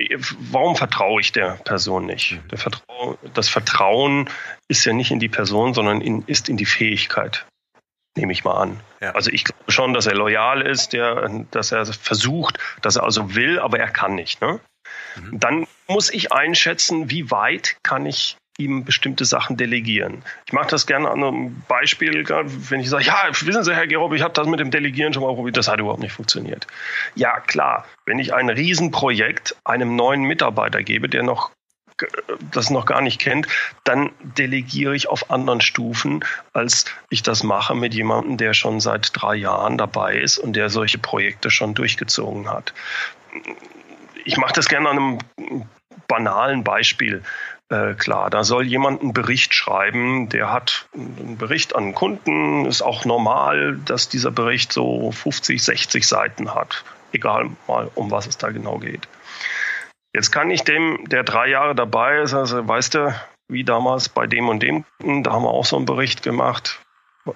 warum vertraue ich der Person nicht? Mhm. Vertrau das Vertrauen ist ja nicht in die Person, sondern in, ist in die Fähigkeit. Nehme ich mal an. Ja. Also ich glaube schon, dass er loyal ist, der, dass er versucht, dass er also will, aber er kann nicht. Ne? Mhm. Dann muss ich einschätzen, wie weit kann ich ihm bestimmte Sachen delegieren. Ich mache das gerne an einem Beispiel, wenn ich sage, ja, wissen Sie, Herr Gerob, ich habe das mit dem Delegieren schon mal probiert, das hat überhaupt nicht funktioniert. Ja, klar, wenn ich ein Riesenprojekt einem neuen Mitarbeiter gebe, der noch das noch gar nicht kennt, dann delegiere ich auf anderen Stufen, als ich das mache mit jemandem, der schon seit drei Jahren dabei ist und der solche Projekte schon durchgezogen hat. Ich mache das gerne an einem banalen Beispiel. Äh, klar, da soll jemand einen Bericht schreiben, der hat einen Bericht an einen Kunden, ist auch normal, dass dieser Bericht so 50, 60 Seiten hat, egal mal, um was es da genau geht. Jetzt kann ich dem, der drei Jahre dabei ist, also weißt du, wie damals bei dem und dem, da haben wir auch so einen Bericht gemacht.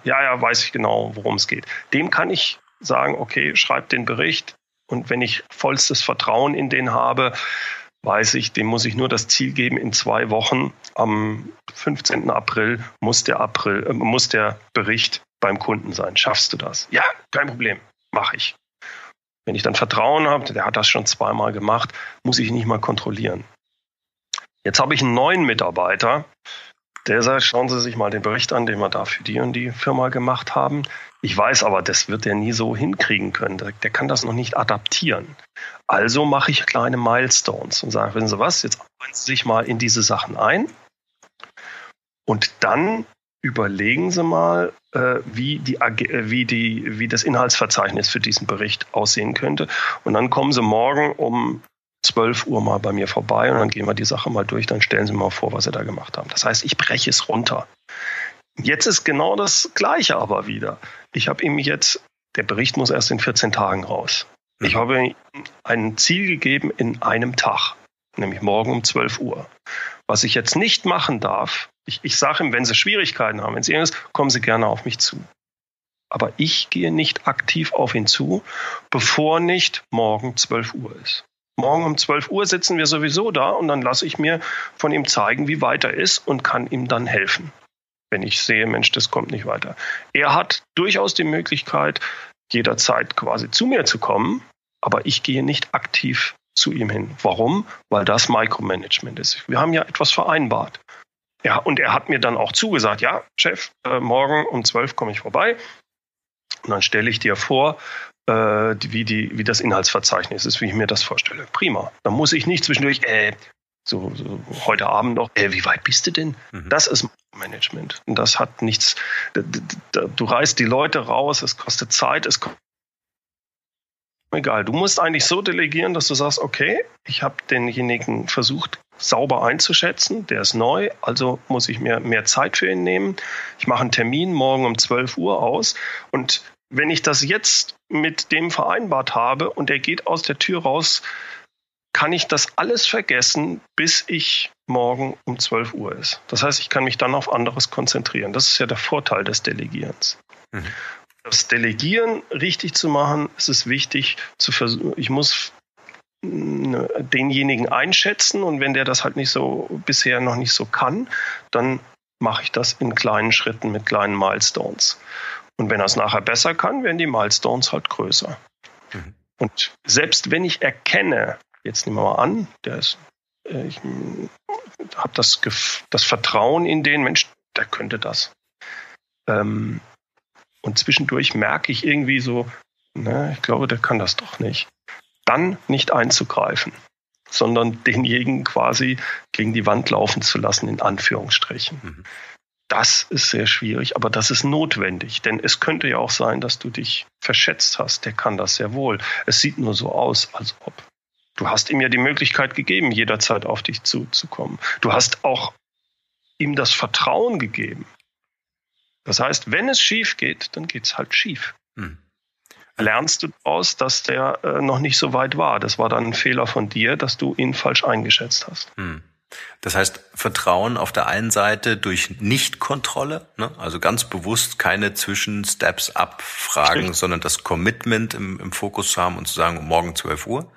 Ja, ja, weiß ich genau, worum es geht. Dem kann ich sagen, okay, schreib den Bericht und wenn ich vollstes Vertrauen in den habe, weiß ich, dem muss ich nur das Ziel geben, in zwei Wochen am 15. April muss der April, äh, muss der Bericht beim Kunden sein. Schaffst du das? Ja, kein Problem, mache ich. Wenn ich dann Vertrauen habe, der hat das schon zweimal gemacht, muss ich nicht mal kontrollieren. Jetzt habe ich einen neuen Mitarbeiter, der sagt, schauen Sie sich mal den Bericht an, den wir da für die und die Firma gemacht haben. Ich weiß aber, das wird er nie so hinkriegen können. Der, der kann das noch nicht adaptieren. Also mache ich kleine Milestones und sage, wissen Sie was, jetzt arbeiten Sie sich mal in diese Sachen ein. Und dann überlegen Sie mal, äh, wie, die, äh, wie, die, wie das Inhaltsverzeichnis für diesen Bericht aussehen könnte. Und dann kommen Sie morgen um 12 Uhr mal bei mir vorbei und dann gehen wir die Sache mal durch, dann stellen Sie mal vor, was Sie da gemacht haben. Das heißt, ich breche es runter. Jetzt ist genau das Gleiche aber wieder. Ich habe ihm jetzt, der Bericht muss erst in 14 Tagen raus. Ich habe ihm ein Ziel gegeben in einem Tag, nämlich morgen um 12 Uhr. Was ich jetzt nicht machen darf, ich, ich sage ihm, wenn Sie Schwierigkeiten haben, wenn Sie irgendwas, kommen Sie gerne auf mich zu. Aber ich gehe nicht aktiv auf ihn zu, bevor nicht morgen 12 Uhr ist. Morgen um 12 Uhr sitzen wir sowieso da und dann lasse ich mir von ihm zeigen, wie weit er ist und kann ihm dann helfen, wenn ich sehe, Mensch, das kommt nicht weiter. Er hat durchaus die Möglichkeit, jederzeit quasi zu mir zu kommen, aber ich gehe nicht aktiv zu ihm hin. Warum? Weil das Micromanagement ist. Wir haben ja etwas vereinbart. Ja, und er hat mir dann auch zugesagt, ja, Chef, äh, morgen um 12 komme ich vorbei. Und dann stelle ich dir vor, äh, wie, die, wie das Inhaltsverzeichnis ist, wie ich mir das vorstelle. Prima. Dann muss ich nicht zwischendurch, äh, so, so heute Abend noch, äh, wie weit bist du denn? Mhm. Das ist Management. Und das hat nichts, du reißt die Leute raus, es kostet Zeit, es kostet egal. Du musst eigentlich so delegieren, dass du sagst, okay, ich habe denjenigen versucht sauber einzuschätzen, der ist neu, also muss ich mir mehr Zeit für ihn nehmen. Ich mache einen Termin morgen um 12 Uhr aus und wenn ich das jetzt mit dem vereinbart habe und er geht aus der Tür raus, kann ich das alles vergessen, bis ich morgen um 12 Uhr ist. Das heißt, ich kann mich dann auf anderes konzentrieren. Das ist ja der Vorteil des Delegierens. Mhm. Das Delegieren richtig zu machen, ist es wichtig zu versuchen. Ich muss denjenigen einschätzen und wenn der das halt nicht so bisher noch nicht so kann, dann mache ich das in kleinen Schritten mit kleinen Milestones. Und wenn er es nachher besser kann, werden die Milestones halt größer. Mhm. Und selbst wenn ich erkenne, jetzt nehmen wir mal an, der ist, äh, ich habe das, das Vertrauen in den Mensch, der könnte das. Ähm, und zwischendurch merke ich irgendwie so, ne, ich glaube, der kann das doch nicht. Dann nicht einzugreifen, sondern denjenigen quasi gegen die Wand laufen zu lassen, in Anführungsstrichen. Mhm. Das ist sehr schwierig, aber das ist notwendig, denn es könnte ja auch sein, dass du dich verschätzt hast. Der kann das sehr wohl. Es sieht nur so aus, als ob. Du hast ihm ja die Möglichkeit gegeben, jederzeit auf dich zuzukommen. Du hast auch ihm das Vertrauen gegeben. Das heißt, wenn es schief geht, dann geht es halt schief. Hm. Lernst du daraus, dass der äh, noch nicht so weit war. Das war dann ein Fehler von dir, dass du ihn falsch eingeschätzt hast. Hm. Das heißt, Vertrauen auf der einen Seite durch Nichtkontrolle, ne? also ganz bewusst keine Zwischensteps abfragen, Stimmt. sondern das Commitment im, im, Fokus zu haben und zu sagen, morgen 12 Uhr.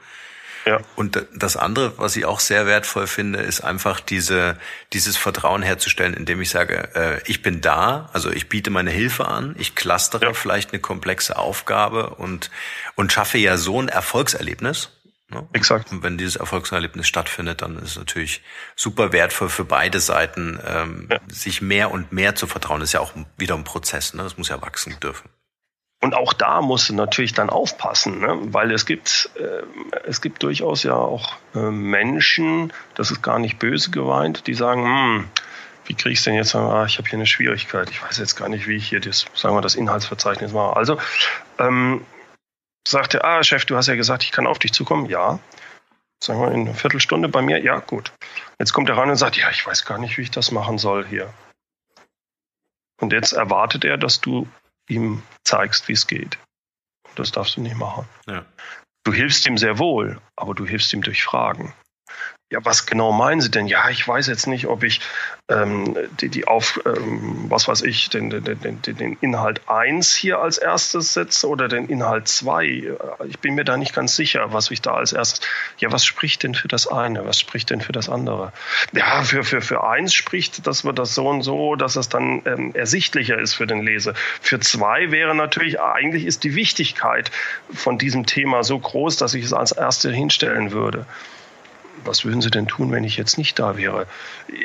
Ja. Und das andere, was ich auch sehr wertvoll finde, ist einfach diese, dieses Vertrauen herzustellen, indem ich sage, äh, ich bin da, also ich biete meine Hilfe an, ich clustere ja. vielleicht eine komplexe Aufgabe und, und schaffe ja so ein Erfolgserlebnis Ne? Exakt. Und wenn dieses Erfolgserlebnis stattfindet, dann ist es natürlich super wertvoll für beide Seiten, ähm, ja. sich mehr und mehr zu vertrauen. Das ist ja auch wieder ein Prozess, ne? Das muss ja wachsen dürfen. Und auch da musst du natürlich dann aufpassen, ne? weil es gibt, äh, es gibt durchaus ja auch äh, Menschen, das ist gar nicht böse gemeint, die sagen, hm, wie kriege ich es denn jetzt? Ah, ich habe hier eine Schwierigkeit. Ich weiß jetzt gar nicht, wie ich hier das, sagen wir, das Inhaltsverzeichnis mache. Also ähm, sagte, ah, Chef, du hast ja gesagt, ich kann auf dich zukommen. Ja. Sagen wir in einer Viertelstunde bei mir. Ja, gut. Jetzt kommt er rein und sagt, ja, ich weiß gar nicht, wie ich das machen soll hier. Und jetzt erwartet er, dass du ihm zeigst, wie es geht. Und das darfst du nicht machen. Ja. Du hilfst ihm sehr wohl, aber du hilfst ihm durch Fragen. Ja, was genau meinen Sie denn? Ja, ich weiß jetzt nicht, ob ich ähm, die, die auf, ähm, was weiß ich, den, den, den, den Inhalt 1 hier als erstes setze oder den Inhalt 2. Ich bin mir da nicht ganz sicher, was ich da als erstes. Ja, was spricht denn für das eine? Was spricht denn für das andere? Ja, für, für, für eins spricht, dass wir das so und so, dass es dann ähm, ersichtlicher ist für den Leser. Für zwei wäre natürlich, eigentlich ist die Wichtigkeit von diesem Thema so groß, dass ich es als erste hinstellen würde was würden Sie denn tun, wenn ich jetzt nicht da wäre?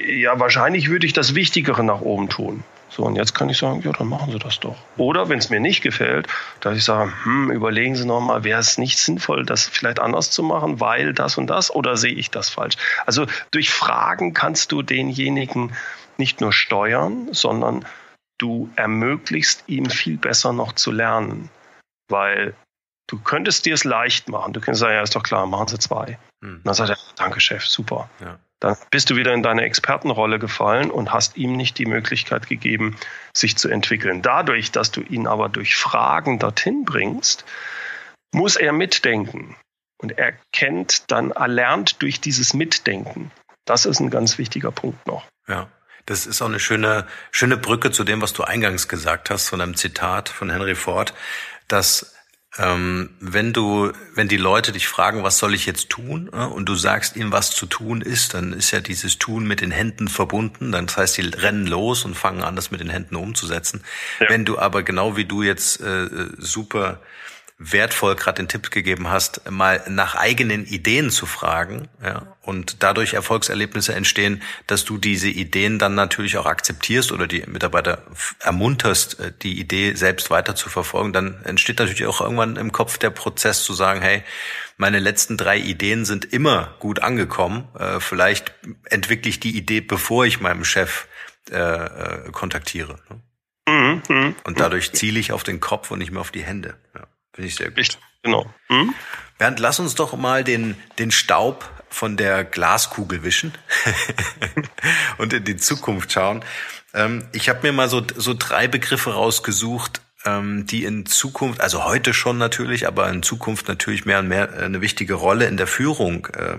Ja, wahrscheinlich würde ich das Wichtigere nach oben tun. So, und jetzt kann ich sagen, ja, dann machen Sie das doch. Oder wenn es mir nicht gefällt, dass ich sage, hm, überlegen Sie nochmal, wäre es nicht sinnvoll, das vielleicht anders zu machen, weil das und das, oder sehe ich das falsch? Also durch Fragen kannst du denjenigen nicht nur steuern, sondern du ermöglichst ihm viel besser noch zu lernen. Weil du könntest dir es leicht machen. Du könntest sagen, ja, ist doch klar, machen Sie zwei. Hm. Dann sagt er, danke Chef, super. Ja. Dann bist du wieder in deine Expertenrolle gefallen und hast ihm nicht die Möglichkeit gegeben, sich zu entwickeln. Dadurch, dass du ihn aber durch Fragen dorthin bringst, muss er mitdenken. Und er kennt dann, er lernt durch dieses Mitdenken. Das ist ein ganz wichtiger Punkt noch. Ja. Das ist auch eine schöne, schöne Brücke zu dem, was du eingangs gesagt hast, von einem Zitat von Henry Ford, dass ähm, wenn du, wenn die Leute dich fragen, was soll ich jetzt tun, äh, und du sagst ihnen, was zu tun ist, dann ist ja dieses Tun mit den Händen verbunden. Dann das heißt, die rennen los und fangen an, das mit den Händen umzusetzen. Ja. Wenn du aber genau wie du jetzt äh, super wertvoll gerade den Tipp gegeben hast, mal nach eigenen Ideen zu fragen, ja, und dadurch Erfolgserlebnisse entstehen, dass du diese Ideen dann natürlich auch akzeptierst oder die Mitarbeiter ermunterst, äh, die Idee selbst weiter zu verfolgen, dann entsteht natürlich auch irgendwann im Kopf der Prozess zu sagen, hey, meine letzten drei Ideen sind immer gut angekommen, äh, vielleicht entwickle ich die Idee, bevor ich meinem Chef äh, äh, kontaktiere. Ne? Mhm, mh. Und dadurch ziele ich auf den Kopf und nicht mehr auf die Hände. Ja. Finde ich sehr gut. Richtig, genau. Hm? Bernd, lass uns doch mal den, den Staub von der Glaskugel wischen und in die Zukunft schauen. Ähm, ich habe mir mal so, so drei Begriffe rausgesucht, ähm, die in Zukunft, also heute schon natürlich, aber in Zukunft natürlich mehr und mehr äh, eine wichtige Rolle in der Führung äh,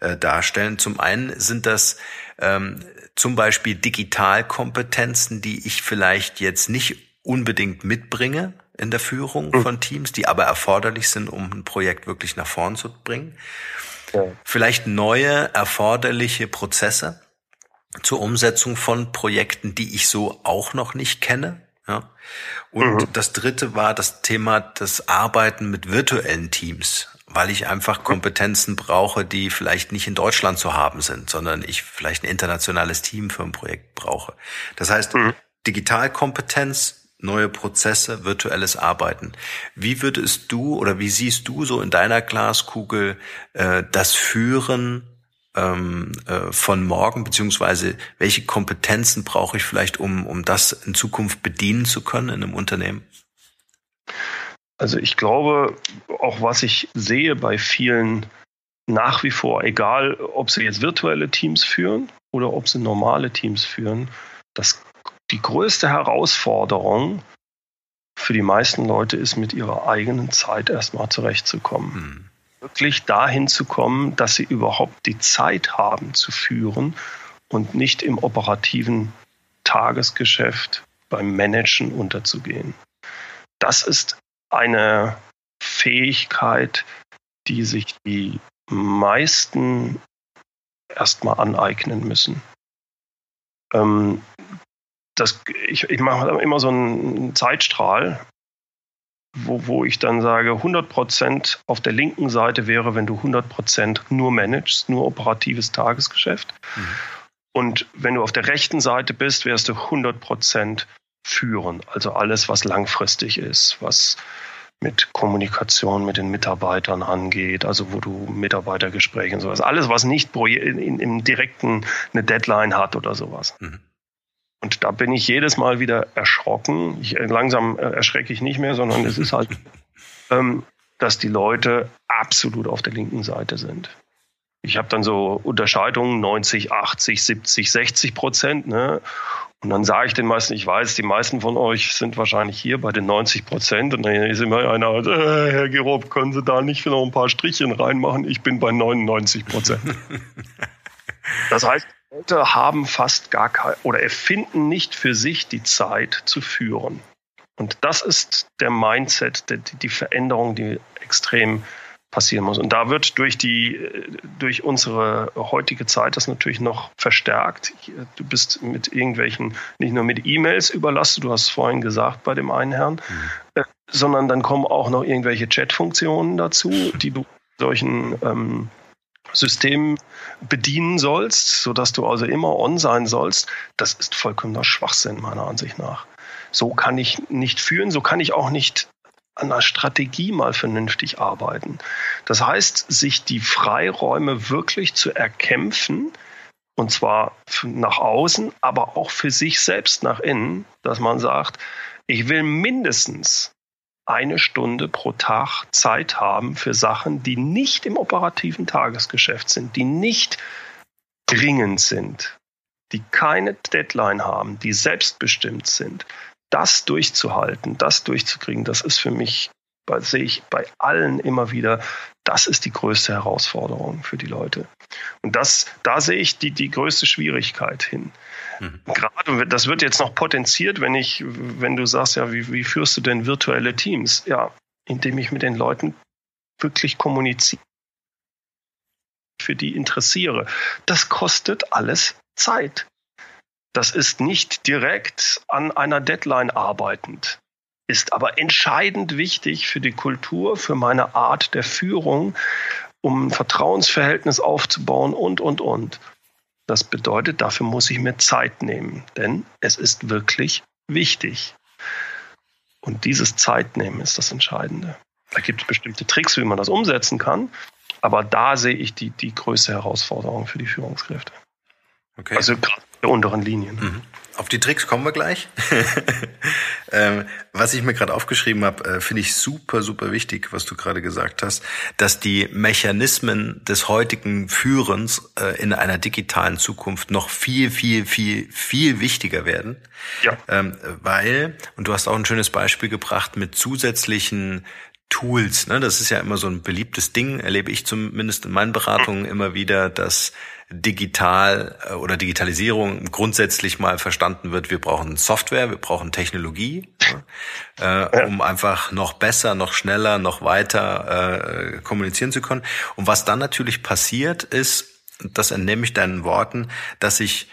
äh, darstellen. Zum einen sind das ähm, zum Beispiel Digitalkompetenzen, die ich vielleicht jetzt nicht unbedingt mitbringe, in der Führung mhm. von Teams, die aber erforderlich sind, um ein Projekt wirklich nach vorn zu bringen. Ja. Vielleicht neue erforderliche Prozesse zur Umsetzung von Projekten, die ich so auch noch nicht kenne. Ja. Und mhm. das dritte war das Thema das Arbeiten mit virtuellen Teams, weil ich einfach Kompetenzen brauche, die vielleicht nicht in Deutschland zu haben sind, sondern ich vielleicht ein internationales Team für ein Projekt brauche. Das heißt, mhm. Digitalkompetenz, neue Prozesse, virtuelles Arbeiten. Wie würdest du oder wie siehst du so in deiner Glaskugel äh, das Führen ähm, äh, von morgen, beziehungsweise welche Kompetenzen brauche ich vielleicht, um, um das in Zukunft bedienen zu können in einem Unternehmen? Also ich glaube, auch was ich sehe bei vielen nach wie vor, egal ob sie jetzt virtuelle Teams führen oder ob sie normale Teams führen, das die größte Herausforderung für die meisten Leute ist, mit ihrer eigenen Zeit erstmal zurechtzukommen. Mhm. Wirklich dahin zu kommen, dass sie überhaupt die Zeit haben zu führen und nicht im operativen Tagesgeschäft beim Managen unterzugehen. Das ist eine Fähigkeit, die sich die meisten erstmal aneignen müssen. Ähm, das, ich, ich mache immer so einen Zeitstrahl, wo, wo ich dann sage, 100% auf der linken Seite wäre, wenn du 100% nur managst, nur operatives Tagesgeschäft. Mhm. Und wenn du auf der rechten Seite bist, wärst du 100% führen. Also alles, was langfristig ist, was mit Kommunikation mit den Mitarbeitern angeht, also wo du Mitarbeitergespräche und sowas, alles, was nicht im direkten eine Deadline hat oder sowas. Mhm. Und da bin ich jedes Mal wieder erschrocken. Ich, äh, langsam äh, erschrecke ich nicht mehr, sondern es ist halt, ähm, dass die Leute absolut auf der linken Seite sind. Ich habe dann so Unterscheidungen 90, 80, 70, 60 Prozent. Ne? Und dann sage ich den meisten, ich weiß, die meisten von euch sind wahrscheinlich hier bei den 90 Prozent. Und dann ist immer einer, äh, Herr Gerob, können Sie da nicht noch ein paar Strichchen reinmachen? Ich bin bei 99 Prozent. das heißt, Leute haben fast gar keine oder erfinden nicht für sich die Zeit zu führen. Und das ist der Mindset, die, die Veränderung, die extrem passieren muss. Und da wird durch die, durch unsere heutige Zeit das natürlich noch verstärkt. Du bist mit irgendwelchen, nicht nur mit E-Mails überlastet, du hast es vorhin gesagt bei dem einen Herrn, mhm. sondern dann kommen auch noch irgendwelche Chat-Funktionen dazu, die du solchen ähm, Systemen bedienen sollst, sodass du also immer on sein sollst. Das ist vollkommener Schwachsinn meiner Ansicht nach. So kann ich nicht führen, so kann ich auch nicht an der Strategie mal vernünftig arbeiten. Das heißt, sich die Freiräume wirklich zu erkämpfen, und zwar nach außen, aber auch für sich selbst nach innen, dass man sagt, ich will mindestens eine Stunde pro Tag Zeit haben für Sachen, die nicht im operativen Tagesgeschäft sind, die nicht dringend sind, die keine Deadline haben, die selbstbestimmt sind, das durchzuhalten, das durchzukriegen, das ist für mich, sehe ich bei allen immer wieder, das ist die größte Herausforderung für die Leute. Und das, da sehe ich die, die größte Schwierigkeit hin. Mhm. Gerade, das wird jetzt noch potenziert, wenn ich, wenn du sagst, ja, wie, wie führst du denn virtuelle Teams? Ja, indem ich mit den Leuten wirklich kommuniziere, für die interessiere. Das kostet alles Zeit. Das ist nicht direkt an einer Deadline arbeitend, ist aber entscheidend wichtig für die Kultur, für meine Art der Führung, um ein Vertrauensverhältnis aufzubauen und, und, und. Das bedeutet, dafür muss ich mir Zeit nehmen, denn es ist wirklich wichtig. Und dieses Zeitnehmen ist das Entscheidende. Da gibt es bestimmte Tricks, wie man das umsetzen kann, aber da sehe ich die, die größte Herausforderung für die Führungskräfte. Okay. Also gerade der unteren Linien. Mhm. Auf die Tricks kommen wir gleich. ähm, was ich mir gerade aufgeschrieben habe, äh, finde ich super, super wichtig, was du gerade gesagt hast, dass die Mechanismen des heutigen Führens äh, in einer digitalen Zukunft noch viel, viel, viel, viel wichtiger werden. Ja. Ähm, weil, und du hast auch ein schönes Beispiel gebracht mit zusätzlichen Tools. Ne? Das ist ja immer so ein beliebtes Ding, erlebe ich zumindest in meinen Beratungen immer wieder, dass digital äh, oder Digitalisierung grundsätzlich mal verstanden wird, wir brauchen Software, wir brauchen Technologie, äh, um einfach noch besser, noch schneller, noch weiter äh, kommunizieren zu können. Und was dann natürlich passiert ist, das entnehme ich deinen Worten, dass sich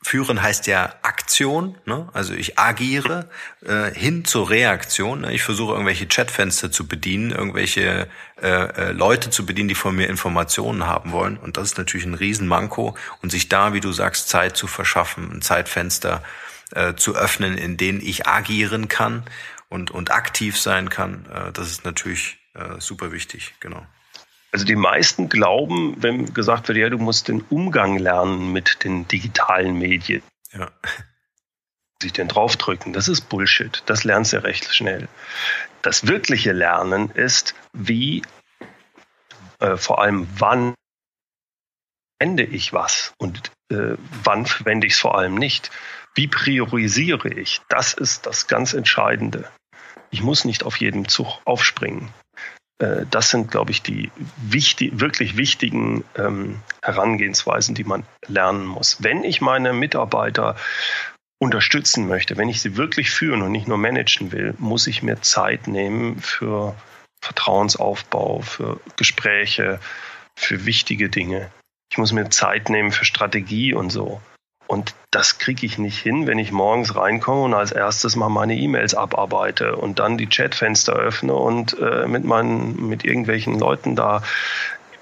Führen heißt ja Aktion, ne? also ich agiere äh, hin zur Reaktion. Ne? Ich versuche irgendwelche Chatfenster zu bedienen, irgendwelche äh, äh, Leute zu bedienen, die von mir Informationen haben wollen. Und das ist natürlich ein Riesenmanko. Und sich da, wie du sagst, Zeit zu verschaffen, ein Zeitfenster äh, zu öffnen, in denen ich agieren kann und, und aktiv sein kann, äh, das ist natürlich äh, super wichtig, genau. Also die meisten glauben, wenn gesagt wird, ja, du musst den Umgang lernen mit den digitalen Medien. Ja. Sich den draufdrücken, das ist Bullshit. Das lernst du recht schnell. Das wirkliche Lernen ist, wie, äh, vor allem wann wende ich was und äh, wann verwende ich es vor allem nicht. Wie priorisiere ich? Das ist das ganz Entscheidende. Ich muss nicht auf jeden Zug aufspringen. Äh, das sind, glaube ich, die wichtig, wirklich wichtigen ähm, Herangehensweisen, die man lernen muss. Wenn ich meine Mitarbeiter unterstützen möchte, wenn ich sie wirklich führen und nicht nur managen will, muss ich mir Zeit nehmen für Vertrauensaufbau, für Gespräche, für wichtige Dinge. Ich muss mir Zeit nehmen für Strategie und so. Und das kriege ich nicht hin, wenn ich morgens reinkomme und als erstes mal meine E-Mails abarbeite und dann die Chatfenster öffne und äh, mit meinen, mit irgendwelchen Leuten da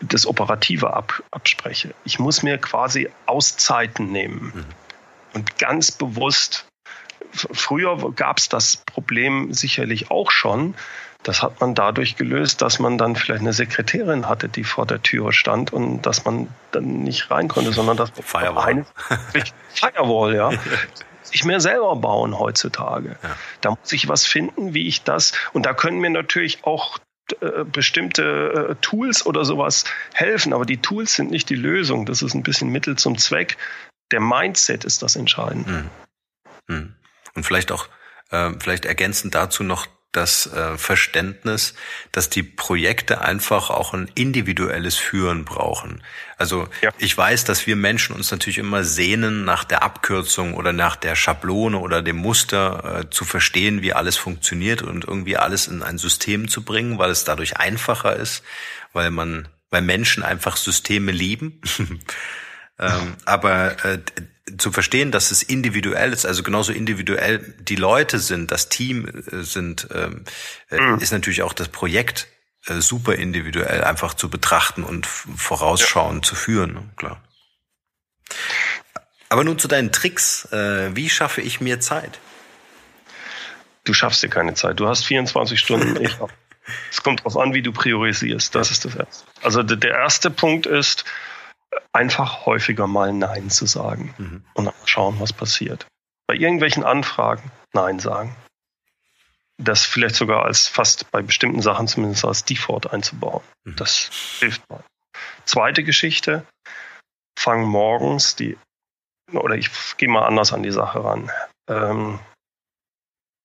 das Operative ab, abspreche. Ich muss mir quasi Auszeiten nehmen mhm. und ganz bewusst. Früher gab es das Problem sicherlich auch schon, das hat man dadurch gelöst, dass man dann vielleicht eine Sekretärin hatte, die vor der Tür stand und dass man dann nicht rein konnte, sondern dass Firewall. Eine, Firewall, ja. ich mir selber bauen heutzutage. Ja. Da muss ich was finden, wie ich das. Und da können mir natürlich auch äh, bestimmte äh, Tools oder sowas helfen, aber die Tools sind nicht die Lösung. Das ist ein bisschen Mittel zum Zweck. Der Mindset ist das Entscheidende. Hm. Hm. Und vielleicht auch, äh, vielleicht ergänzend dazu noch das äh, Verständnis, dass die Projekte einfach auch ein individuelles Führen brauchen. Also ja. ich weiß, dass wir Menschen uns natürlich immer sehnen nach der Abkürzung oder nach der Schablone oder dem Muster äh, zu verstehen, wie alles funktioniert und irgendwie alles in ein System zu bringen, weil es dadurch einfacher ist, weil man, weil Menschen einfach Systeme lieben. ähm, aber äh, zu verstehen, dass es individuell ist, also genauso individuell die Leute sind, das Team äh, sind, ähm, äh, mhm. ist natürlich auch das Projekt äh, super individuell einfach zu betrachten und vorausschauen ja. zu führen, ne? klar. Aber nun zu deinen Tricks. Äh, wie schaffe ich mir Zeit? Du schaffst dir keine Zeit. Du hast 24 Stunden. Es kommt darauf an, wie du priorisierst. Das ist das Erste. Also der erste Punkt ist, einfach häufiger mal Nein zu sagen mhm. und dann schauen, was passiert. Bei irgendwelchen Anfragen Nein sagen. Das vielleicht sogar als fast bei bestimmten Sachen zumindest als Default einzubauen. Mhm. Das hilft mal. Zweite Geschichte, fang morgens die, oder ich gehe mal anders an die Sache ran. Ähm,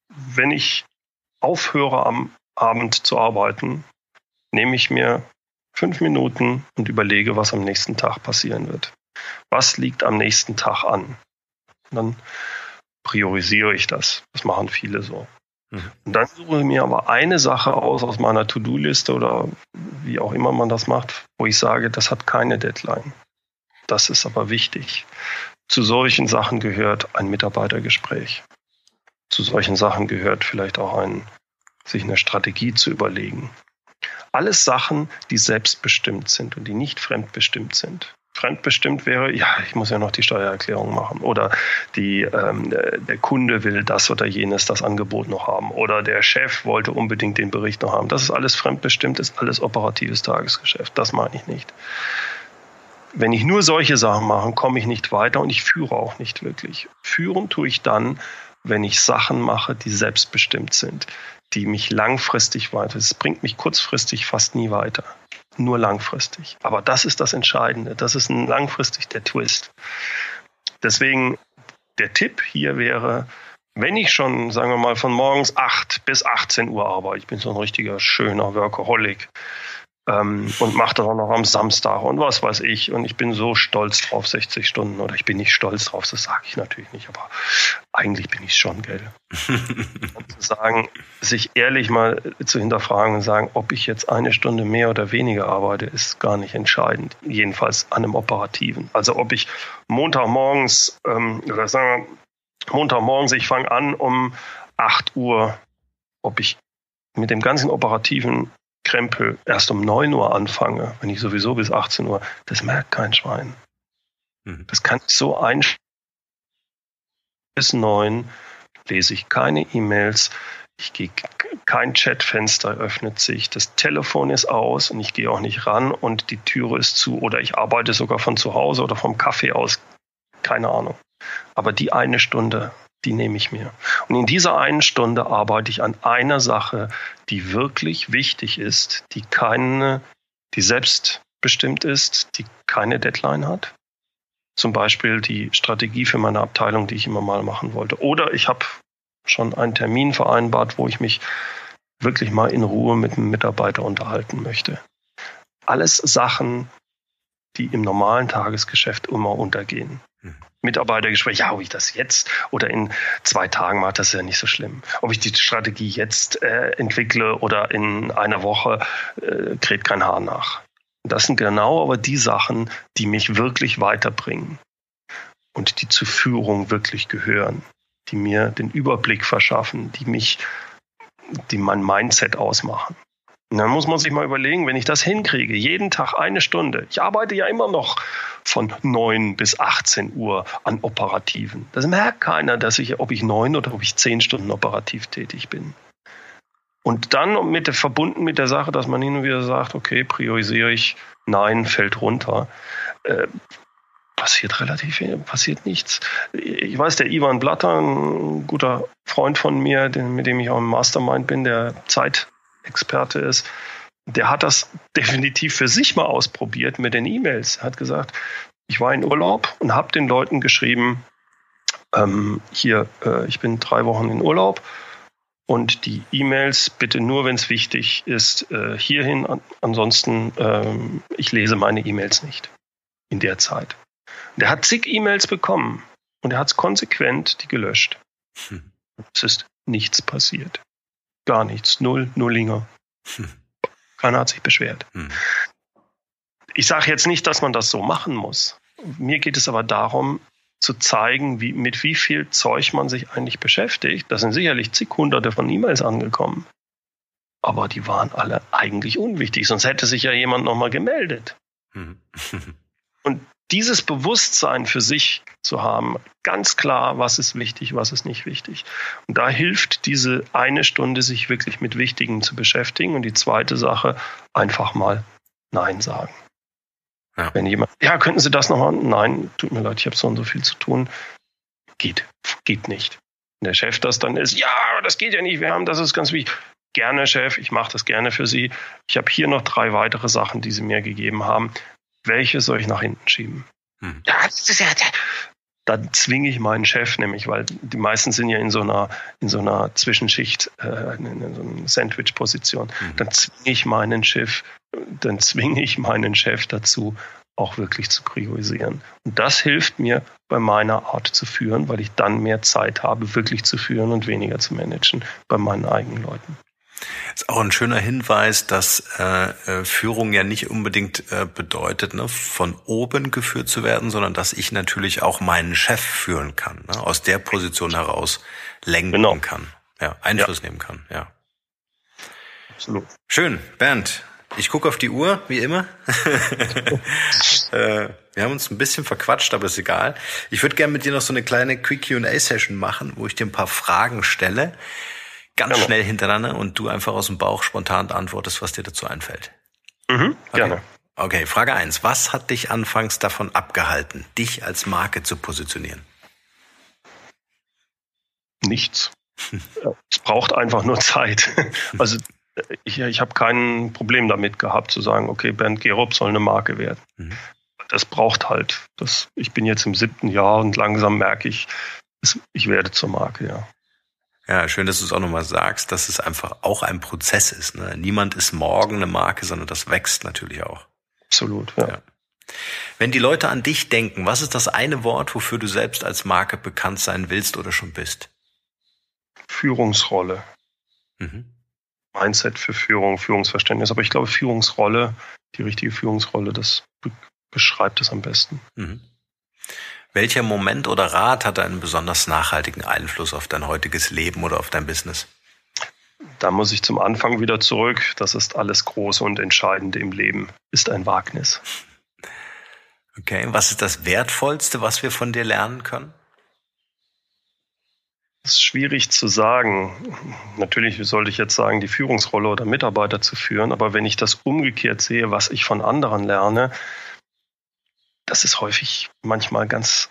wenn ich aufhöre am Abend zu arbeiten, nehme ich mir fünf Minuten und überlege, was am nächsten Tag passieren wird. Was liegt am nächsten Tag an? Und dann priorisiere ich das. Das machen viele so. Mhm. Und dann suche ich mir aber eine Sache aus aus meiner To-Do-Liste oder wie auch immer man das macht, wo ich sage, das hat keine Deadline. Das ist aber wichtig. Zu solchen Sachen gehört ein Mitarbeitergespräch. Zu solchen Sachen gehört vielleicht auch ein, sich eine Strategie zu überlegen. Alles Sachen, die selbstbestimmt sind und die nicht fremdbestimmt sind. Fremdbestimmt wäre, ja, ich muss ja noch die Steuererklärung machen oder die, ähm, der Kunde will das oder jenes, das Angebot noch haben oder der Chef wollte unbedingt den Bericht noch haben. Das ist alles fremdbestimmt, ist alles operatives Tagesgeschäft. Das meine ich nicht. Wenn ich nur solche Sachen mache, komme ich nicht weiter und ich führe auch nicht wirklich. Führen tue ich dann, wenn ich Sachen mache, die selbstbestimmt sind, die mich langfristig weiter. Es bringt mich kurzfristig fast nie weiter. Nur langfristig. Aber das ist das Entscheidende. Das ist ein langfristig der Twist. Deswegen der Tipp hier wäre, wenn ich schon, sagen wir mal, von morgens 8 bis 18 Uhr arbeite, ich bin so ein richtiger schöner Workaholic, ähm, und mache das auch noch am Samstag und was weiß ich. Und ich bin so stolz drauf, 60 Stunden. Oder ich bin nicht stolz drauf, das sage ich natürlich nicht, aber eigentlich bin ich schon, gell. und zu sagen, sich ehrlich mal zu hinterfragen und sagen, ob ich jetzt eine Stunde mehr oder weniger arbeite, ist gar nicht entscheidend. Jedenfalls an einem Operativen. Also ob ich Montagmorgens, ähm, oder sagen wir, Montagmorgens, ich fange an um 8 Uhr, ob ich mit dem ganzen Operativen Krempel erst um 9 Uhr anfange, wenn ich sowieso bis 18 Uhr, das merkt kein Schwein. Mhm. Das kann ich so einstellen. Bis 9 lese ich keine E-Mails, ich gehe, kein Chatfenster öffnet sich, das Telefon ist aus und ich gehe auch nicht ran und die Türe ist zu oder ich arbeite sogar von zu Hause oder vom Kaffee aus. Keine Ahnung. Aber die eine Stunde die nehme ich mir. Und in dieser einen Stunde arbeite ich an einer Sache, die wirklich wichtig ist, die keine, die selbstbestimmt ist, die keine Deadline hat. Zum Beispiel die Strategie für meine Abteilung, die ich immer mal machen wollte. Oder ich habe schon einen Termin vereinbart, wo ich mich wirklich mal in Ruhe mit einem Mitarbeiter unterhalten möchte. Alles Sachen, die im normalen Tagesgeschäft immer untergehen. Mitarbeitergespräch, ja, ob ich das jetzt oder in zwei Tagen mache, das ist ja nicht so schlimm. Ob ich die Strategie jetzt äh, entwickle oder in einer Woche, äh, kräht kein Haar nach. Das sind genau aber die Sachen, die mich wirklich weiterbringen und die zur Führung wirklich gehören, die mir den Überblick verschaffen, die mich, die mein Mindset ausmachen. Und dann muss man sich mal überlegen, wenn ich das hinkriege, jeden Tag eine Stunde. Ich arbeite ja immer noch von 9 bis 18 Uhr an Operativen. Das merkt keiner, dass ich, ob ich neun oder ob ich zehn Stunden operativ tätig bin. Und dann mit verbunden mit der Sache, dass man hin und wieder sagt, okay, priorisiere ich, nein, fällt runter. Äh, passiert relativ wenig, passiert nichts. Ich weiß, der Ivan Blatter, ein guter Freund von mir, den, mit dem ich auch im Mastermind bin, der Zeit Experte ist, der hat das definitiv für sich mal ausprobiert mit den E-Mails. Er hat gesagt, ich war in Urlaub und habe den Leuten geschrieben, ähm, hier, äh, ich bin drei Wochen in Urlaub und die E-Mails bitte nur, wenn es wichtig ist, äh, hierhin. An, ansonsten, ähm, ich lese meine E-Mails nicht in der Zeit. Der hat zig E-Mails bekommen und er hat es konsequent die gelöscht. Hm. Es ist nichts passiert. Gar nichts. Null, Nullinger. Hm. Keiner hat sich beschwert. Hm. Ich sage jetzt nicht, dass man das so machen muss. Mir geht es aber darum, zu zeigen, wie, mit wie viel Zeug man sich eigentlich beschäftigt. Da sind sicherlich zig hunderte von E-Mails angekommen. Aber die waren alle eigentlich unwichtig, sonst hätte sich ja jemand nochmal gemeldet. Mhm. Und dieses Bewusstsein für sich zu haben, ganz klar, was ist wichtig, was ist nicht wichtig. Und da hilft diese eine Stunde, sich wirklich mit Wichtigen zu beschäftigen. Und die zweite Sache, einfach mal Nein sagen. Ja. Wenn jemand, ja, könnten Sie das nochmal? Nein, tut mir leid, ich habe so und so viel zu tun. Geht, geht nicht. Wenn der Chef das dann ist, ja, das geht ja nicht, wir haben, das ist ganz wichtig. Gerne, Chef, ich mache das gerne für Sie. Ich habe hier noch drei weitere Sachen, die Sie mir gegeben haben. Welche soll ich nach hinten schieben? Hm. Dann zwinge ich meinen Chef nämlich, weil die meisten sind ja in so einer, in so einer Zwischenschicht, äh, in, so einer Sandwich-Position. Mhm. Dann zwinge ich meinen Chef, dann zwinge ich meinen Chef dazu, auch wirklich zu priorisieren. Und das hilft mir bei meiner Art zu führen, weil ich dann mehr Zeit habe, wirklich zu führen und weniger zu managen bei meinen eigenen Leuten. Ist auch ein schöner Hinweis, dass äh, äh, Führung ja nicht unbedingt äh, bedeutet, ne, von oben geführt zu werden, sondern dass ich natürlich auch meinen Chef führen kann, ne, aus der Position heraus lenken genau. kann, ja, Einfluss ja. nehmen kann, ja. Absolut. Schön, Bernd. Ich gucke auf die Uhr, wie immer. äh, wir haben uns ein bisschen verquatscht, aber ist egal. Ich würde gerne mit dir noch so eine kleine Quick Q&A-Session machen, wo ich dir ein paar Fragen stelle ganz gerne. schnell hintereinander und du einfach aus dem Bauch spontan antwortest, was dir dazu einfällt. Mhm, okay. Gerne. Okay, Frage eins: Was hat dich anfangs davon abgehalten, dich als Marke zu positionieren? Nichts. es braucht einfach nur Zeit. Also ich, ich habe kein Problem damit gehabt zu sagen, okay, Bernd Gerob soll eine Marke werden. Mhm. Das braucht halt. Das, ich bin jetzt im siebten Jahr und langsam merke ich, ich werde zur Marke, ja. Ja, schön, dass du es auch nochmal sagst, dass es einfach auch ein Prozess ist. Ne? Niemand ist morgen eine Marke, sondern das wächst natürlich auch. Absolut, ja. ja. Wenn die Leute an dich denken, was ist das eine Wort, wofür du selbst als Marke bekannt sein willst oder schon bist? Führungsrolle. Mhm. Mindset für Führung, Führungsverständnis. Aber ich glaube, Führungsrolle, die richtige Führungsrolle, das beschreibt es am besten. Mhm. Welcher Moment oder Rat hat einen besonders nachhaltigen Einfluss auf dein heutiges Leben oder auf dein Business? Da muss ich zum Anfang wieder zurück. Das ist alles Große und Entscheidende im Leben, ist ein Wagnis. Okay, was ist das Wertvollste, was wir von dir lernen können? Das ist schwierig zu sagen. Natürlich sollte ich jetzt sagen, die Führungsrolle oder Mitarbeiter zu führen, aber wenn ich das umgekehrt sehe, was ich von anderen lerne, das ist häufig manchmal ganz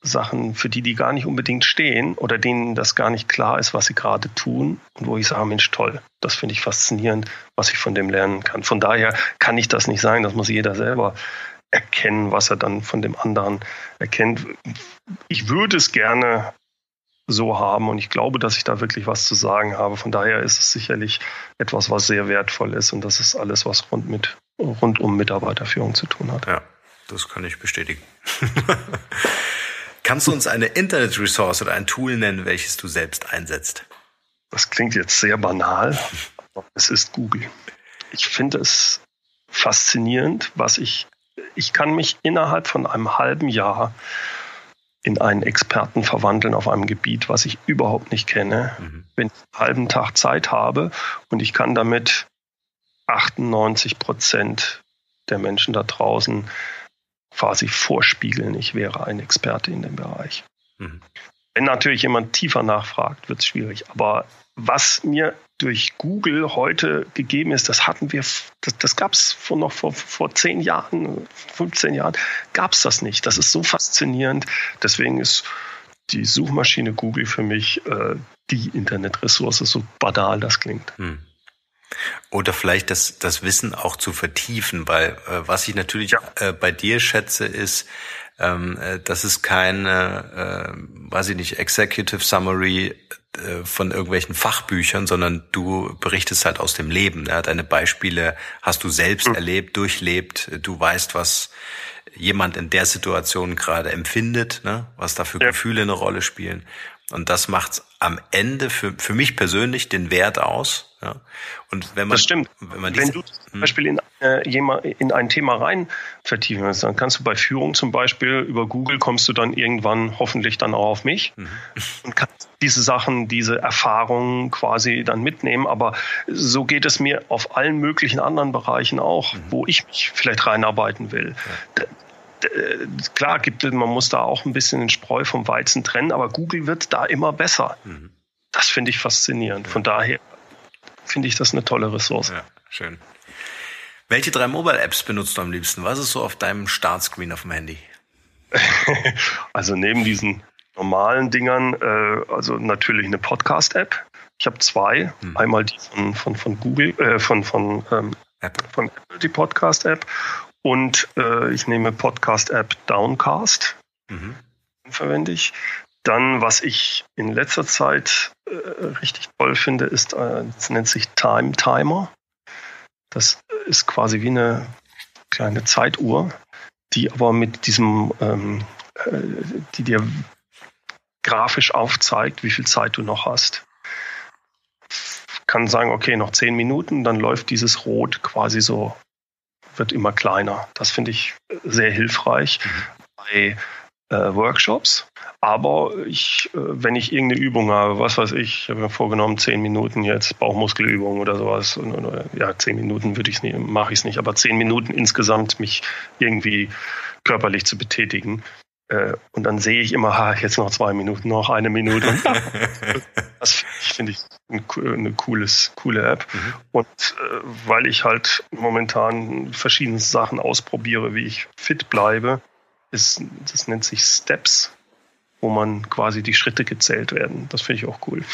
Sachen, für die die gar nicht unbedingt stehen oder denen das gar nicht klar ist, was sie gerade tun und wo ich sage, Mensch, toll, das finde ich faszinierend, was ich von dem lernen kann. Von daher kann ich das nicht sagen, das muss jeder selber erkennen, was er dann von dem anderen erkennt. Ich würde es gerne so haben und ich glaube, dass ich da wirklich was zu sagen habe. Von daher ist es sicherlich etwas, was sehr wertvoll ist und das ist alles, was rund mit rund um Mitarbeiterführung zu tun hat. Ja. Das kann ich bestätigen. Kannst du uns eine Internet-Resource oder ein Tool nennen, welches du selbst einsetzt? Das klingt jetzt sehr banal, aber es ist Google. Ich finde es faszinierend, was ich, ich kann mich innerhalb von einem halben Jahr in einen Experten verwandeln auf einem Gebiet, was ich überhaupt nicht kenne. Mhm. Wenn ich einen halben Tag Zeit habe und ich kann damit 98 Prozent der Menschen da draußen quasi vorspiegeln, ich wäre ein Experte in dem Bereich. Mhm. Wenn natürlich jemand tiefer nachfragt, wird es schwierig. Aber was mir durch Google heute gegeben ist, das hatten wir, das, das gab es vor noch vor, vor zehn Jahren, 15 Jahren, gab es das nicht. Das ist so faszinierend. Deswegen ist die Suchmaschine Google für mich äh, die Internetressource, so banal das klingt. Hm. Oder vielleicht das, das Wissen auch zu vertiefen, weil äh, was ich natürlich ja. äh, bei dir schätze, ist, ähm, äh, das ist keine, äh, weiß ich nicht, Executive Summary äh, von irgendwelchen Fachbüchern, sondern du berichtest halt aus dem Leben. Ja? Deine Beispiele hast du selbst mhm. erlebt, durchlebt. Du weißt, was jemand in der Situation gerade empfindet, ne? was da für ja. Gefühle eine Rolle spielen. Und das macht am Ende für, für mich persönlich den Wert aus. Ja. Und wenn man, das stimmt. Wenn, man wenn du zum hm. Beispiel in, äh, in ein Thema rein vertiefen willst, dann kannst du bei Führung zum Beispiel über Google kommst du dann irgendwann hoffentlich dann auch auf mich mhm. und kannst diese Sachen, diese Erfahrungen quasi dann mitnehmen. Aber so geht es mir auf allen möglichen anderen Bereichen auch, mhm. wo ich mich vielleicht reinarbeiten will. Ja äh, klar gibt es, man muss da auch ein bisschen den Spreu vom Weizen trennen, aber Google wird da immer besser. Mhm. Das finde ich faszinierend. Von daher finde ich das eine tolle Ressource. Ja, schön. Welche drei Mobile-Apps benutzt du am liebsten? Was ist so auf deinem Startscreen auf dem Handy? also neben diesen normalen Dingern, äh, also natürlich eine Podcast-App. Ich habe zwei. Hm. Einmal die von, von, von Google, äh, von, von, ähm, Apple. von Apple, die Podcast-App. Und äh, ich nehme Podcast-App Downcast. Mhm. Verwende ich. Dann, was ich in letzter Zeit äh, richtig toll finde, ist, äh, das nennt sich Time Timer. Das ist quasi wie eine kleine Zeituhr, die aber mit diesem, ähm, äh, die dir grafisch aufzeigt, wie viel Zeit du noch hast. Kann sagen, okay, noch zehn Minuten, dann läuft dieses Rot quasi so wird immer kleiner. Das finde ich sehr hilfreich mhm. bei äh, Workshops. Aber ich, äh, wenn ich irgendeine Übung habe, was weiß ich, ich habe mir vorgenommen, zehn Minuten jetzt Bauchmuskelübung oder sowas. Oder, ja, zehn Minuten würde ich nicht, mache ich es nicht, aber zehn Minuten insgesamt mich irgendwie körperlich zu betätigen. Äh, und dann sehe ich immer, ha, jetzt noch zwei Minuten, noch eine Minute. das finde ich ein, eine cooles, coole App. Mhm. Und äh, weil ich halt momentan verschiedene Sachen ausprobiere, wie ich fit bleibe, ist, das nennt sich Steps, wo man quasi die Schritte gezählt werden. Das finde ich auch cool.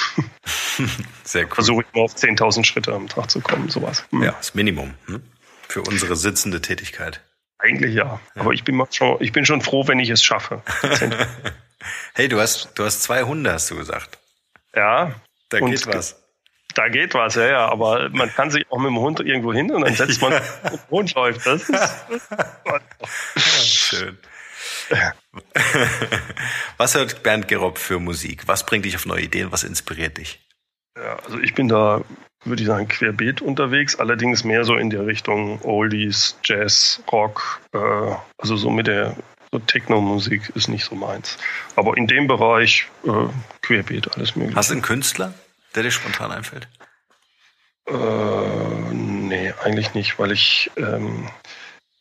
Sehr cool. Versuche ich mal auf 10.000 Schritte am Tag zu kommen, sowas. Mhm. Ja, das Minimum hm? für unsere sitzende Tätigkeit. Eigentlich ja. ja. Aber ich bin, schon, ich bin schon froh, wenn ich es schaffe. hey, du hast, du hast zwei Hunde, hast du gesagt. Ja. Da geht was. Da geht was, ja, ja. Aber man kann sich auch mit dem Hund irgendwo hin und dann setzt man, ja. der Hund läuft. Das ist, schön. was hört Bernd Gerob für Musik? Was bringt dich auf neue Ideen? Was inspiriert dich? Ja, also ich bin da würde ich sagen, querbeet unterwegs, allerdings mehr so in der Richtung Oldies, Jazz, Rock, äh, also so mit der so Techno-Musik ist nicht so meins. Aber in dem Bereich äh, querbeet alles mögliche. Hast du einen Künstler, der dir spontan einfällt? Äh, nee, eigentlich nicht, weil ich ähm,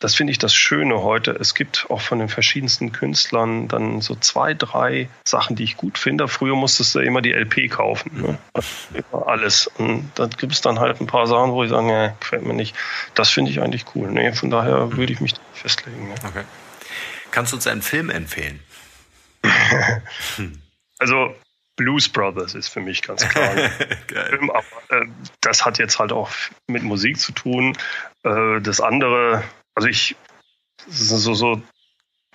das finde ich das Schöne heute. Es gibt auch von den verschiedensten Künstlern dann so zwei, drei Sachen, die ich gut finde. Früher musstest du immer die LP kaufen. Ne? Alles. Und da gibt es dann halt ein paar Sachen, wo ich sage, nee, gefällt mir nicht. Das finde ich eigentlich cool. Nee, von daher würde ich mich festlegen. Ne? Okay. Kannst du uns einen Film empfehlen? also Blues Brothers ist für mich ganz klar. Film, aber äh, das hat jetzt halt auch mit Musik zu tun. Äh, das andere also ich, so, so,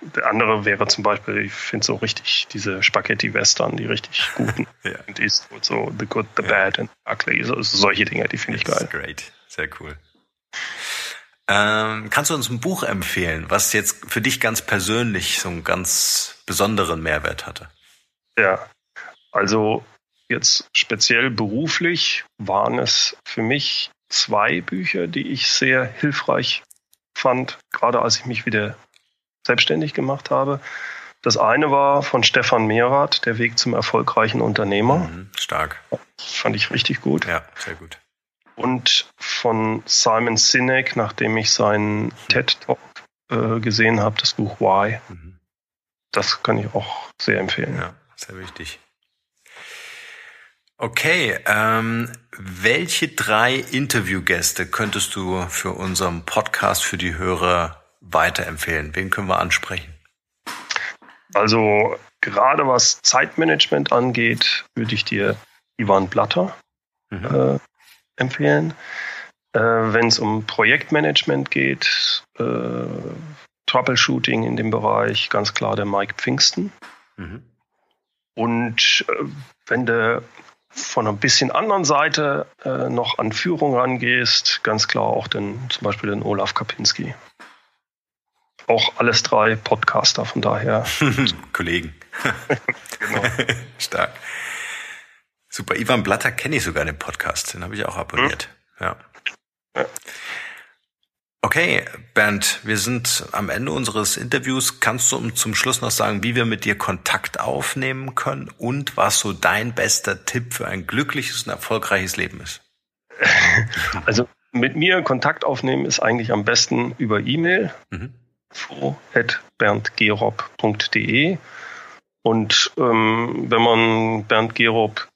der andere wäre zum Beispiel, ich finde so richtig diese Spaghetti-Western, die richtig guten. ja. Und Eastwood, so The Good, The ja. Bad and Ugly, so, solche Dinge, die finde ich geil. Great, sehr cool. Ähm, kannst du uns ein Buch empfehlen, was jetzt für dich ganz persönlich so einen ganz besonderen Mehrwert hatte? Ja, also jetzt speziell beruflich waren es für mich zwei Bücher, die ich sehr hilfreich fand, gerade als ich mich wieder selbstständig gemacht habe. Das eine war von Stefan Mehrath, Der Weg zum erfolgreichen Unternehmer. Mhm, stark. Fand ich richtig gut. Ja, sehr gut. Und von Simon Sinek, nachdem ich seinen TED-Talk äh, gesehen habe, das Buch Why. Mhm. Das kann ich auch sehr empfehlen. Ja, sehr wichtig. Okay, ähm, welche drei Interviewgäste könntest du für unseren Podcast für die Hörer weiterempfehlen? Wen können wir ansprechen? Also gerade was Zeitmanagement angeht, würde ich dir Ivan Blatter mhm. äh, empfehlen. äh, wenn es um Projektmanagement geht, äh, Troubleshooting in dem Bereich, ganz klar der Mike Pfingsten. Mhm. Und äh, wenn du von einer bisschen anderen Seite äh, noch an Führung rangehst, ganz klar auch den, zum Beispiel den Olaf Kapinski. Auch alles drei Podcaster, von daher. Kollegen. genau. Stark. Super. Ivan Blatter kenne ich sogar den Podcast. Den habe ich auch abonniert. Hm? Ja. ja. Okay, Bernd, wir sind am Ende unseres Interviews. Kannst du zum Schluss noch sagen, wie wir mit dir Kontakt aufnehmen können und was so dein bester Tipp für ein glückliches und erfolgreiches Leben ist? Also mit mir Kontakt aufnehmen ist eigentlich am besten über E-Mail. Mhm. und ähm, wenn man Bernd Gerob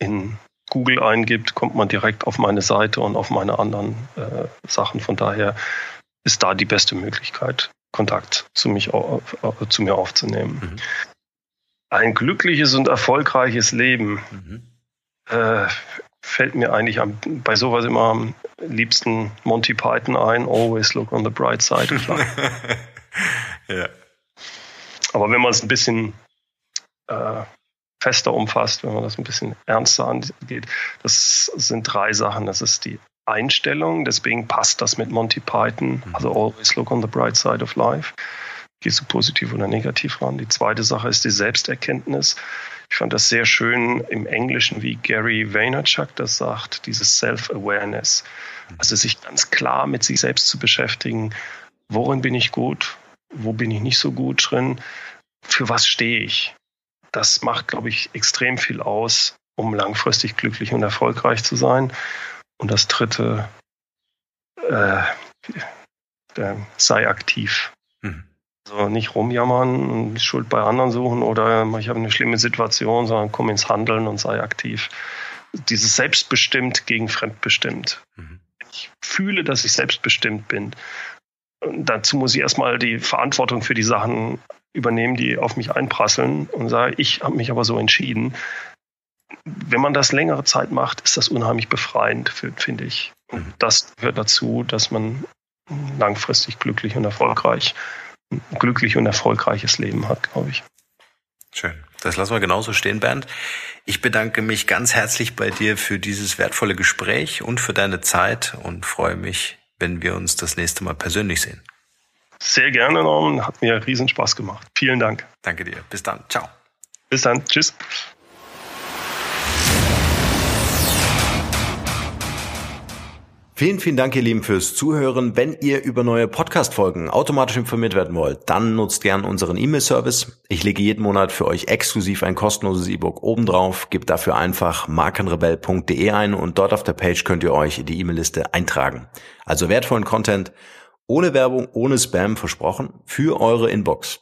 in Google eingibt, kommt man direkt auf meine Seite und auf meine anderen äh, Sachen. Von daher ist da die beste Möglichkeit, Kontakt zu, mich, äh, zu mir aufzunehmen. Mhm. Ein glückliches und erfolgreiches Leben mhm. äh, fällt mir eigentlich am, bei sowas immer am liebsten Monty Python ein. Always look on the bright side ja. Aber wenn man es ein bisschen äh, fester umfasst, wenn man das ein bisschen ernster angeht. Das sind drei Sachen. Das ist die Einstellung, deswegen passt das mit Monty Python, mhm. also always look on the bright side of life. Gehst du positiv oder negativ ran? Die zweite Sache ist die Selbsterkenntnis. Ich fand das sehr schön im Englischen, wie Gary Vaynerchuk das sagt, dieses Self-Awareness. Mhm. Also sich ganz klar mit sich selbst zu beschäftigen. Worin bin ich gut? Wo bin ich nicht so gut drin? Für was stehe ich? Das macht, glaube ich, extrem viel aus, um langfristig glücklich und erfolgreich zu sein. Und das dritte, äh, sei aktiv. Mhm. Also nicht rumjammern und die Schuld bei anderen suchen oder ich habe eine schlimme Situation, sondern komm ins Handeln und sei aktiv. Dieses selbstbestimmt gegen fremdbestimmt. Mhm. Ich fühle, dass ich selbstbestimmt bin. Und dazu muss ich erstmal die Verantwortung für die Sachen übernehmen, die auf mich einprasseln und sage, ich habe mich aber so entschieden. Wenn man das längere Zeit macht, ist das unheimlich befreiend, finde ich. Und mhm. das gehört dazu, dass man langfristig glücklich und erfolgreich, ein glücklich und erfolgreiches Leben hat, glaube ich. Schön. Das lassen wir genauso stehen, Bernd. Ich bedanke mich ganz herzlich bei dir für dieses wertvolle Gespräch und für deine Zeit und freue mich, wenn wir uns das nächste Mal persönlich sehen. Sehr gerne, Norman. Hat mir riesen Spaß gemacht. Vielen Dank. Danke dir. Bis dann. Ciao. Bis dann. Tschüss. Vielen, vielen Dank, ihr Lieben, fürs Zuhören. Wenn ihr über neue Podcast-Folgen automatisch informiert werden wollt, dann nutzt gern unseren E-Mail-Service. Ich lege jeden Monat für euch exklusiv ein kostenloses E-Book obendrauf. Gebt dafür einfach markenrebell.de ein und dort auf der Page könnt ihr euch in die E-Mail-Liste eintragen. Also wertvollen Content ohne Werbung, ohne Spam versprochen, für eure Inbox.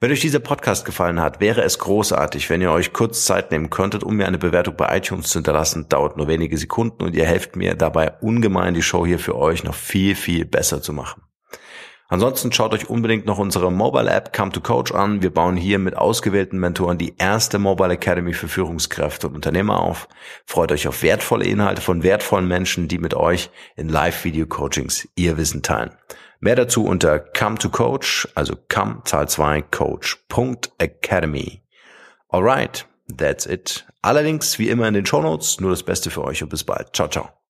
Wenn euch dieser Podcast gefallen hat, wäre es großartig, wenn ihr euch kurz Zeit nehmen könntet, um mir eine Bewertung bei iTunes zu hinterlassen. Dauert nur wenige Sekunden und ihr helft mir dabei ungemein, die Show hier für euch noch viel, viel besser zu machen. Ansonsten schaut euch unbedingt noch unsere Mobile App Come to Coach an. Wir bauen hier mit ausgewählten Mentoren die erste Mobile Academy für Führungskräfte und Unternehmer auf. Freut euch auf wertvolle Inhalte von wertvollen Menschen, die mit euch in Live-Video-Coachings ihr Wissen teilen. Mehr dazu unter Come to Coach, also come Zahl 2 Coach.academy. Alright, that's it. Allerdings wie immer in den Show Notes. Nur das Beste für euch und bis bald. Ciao, ciao.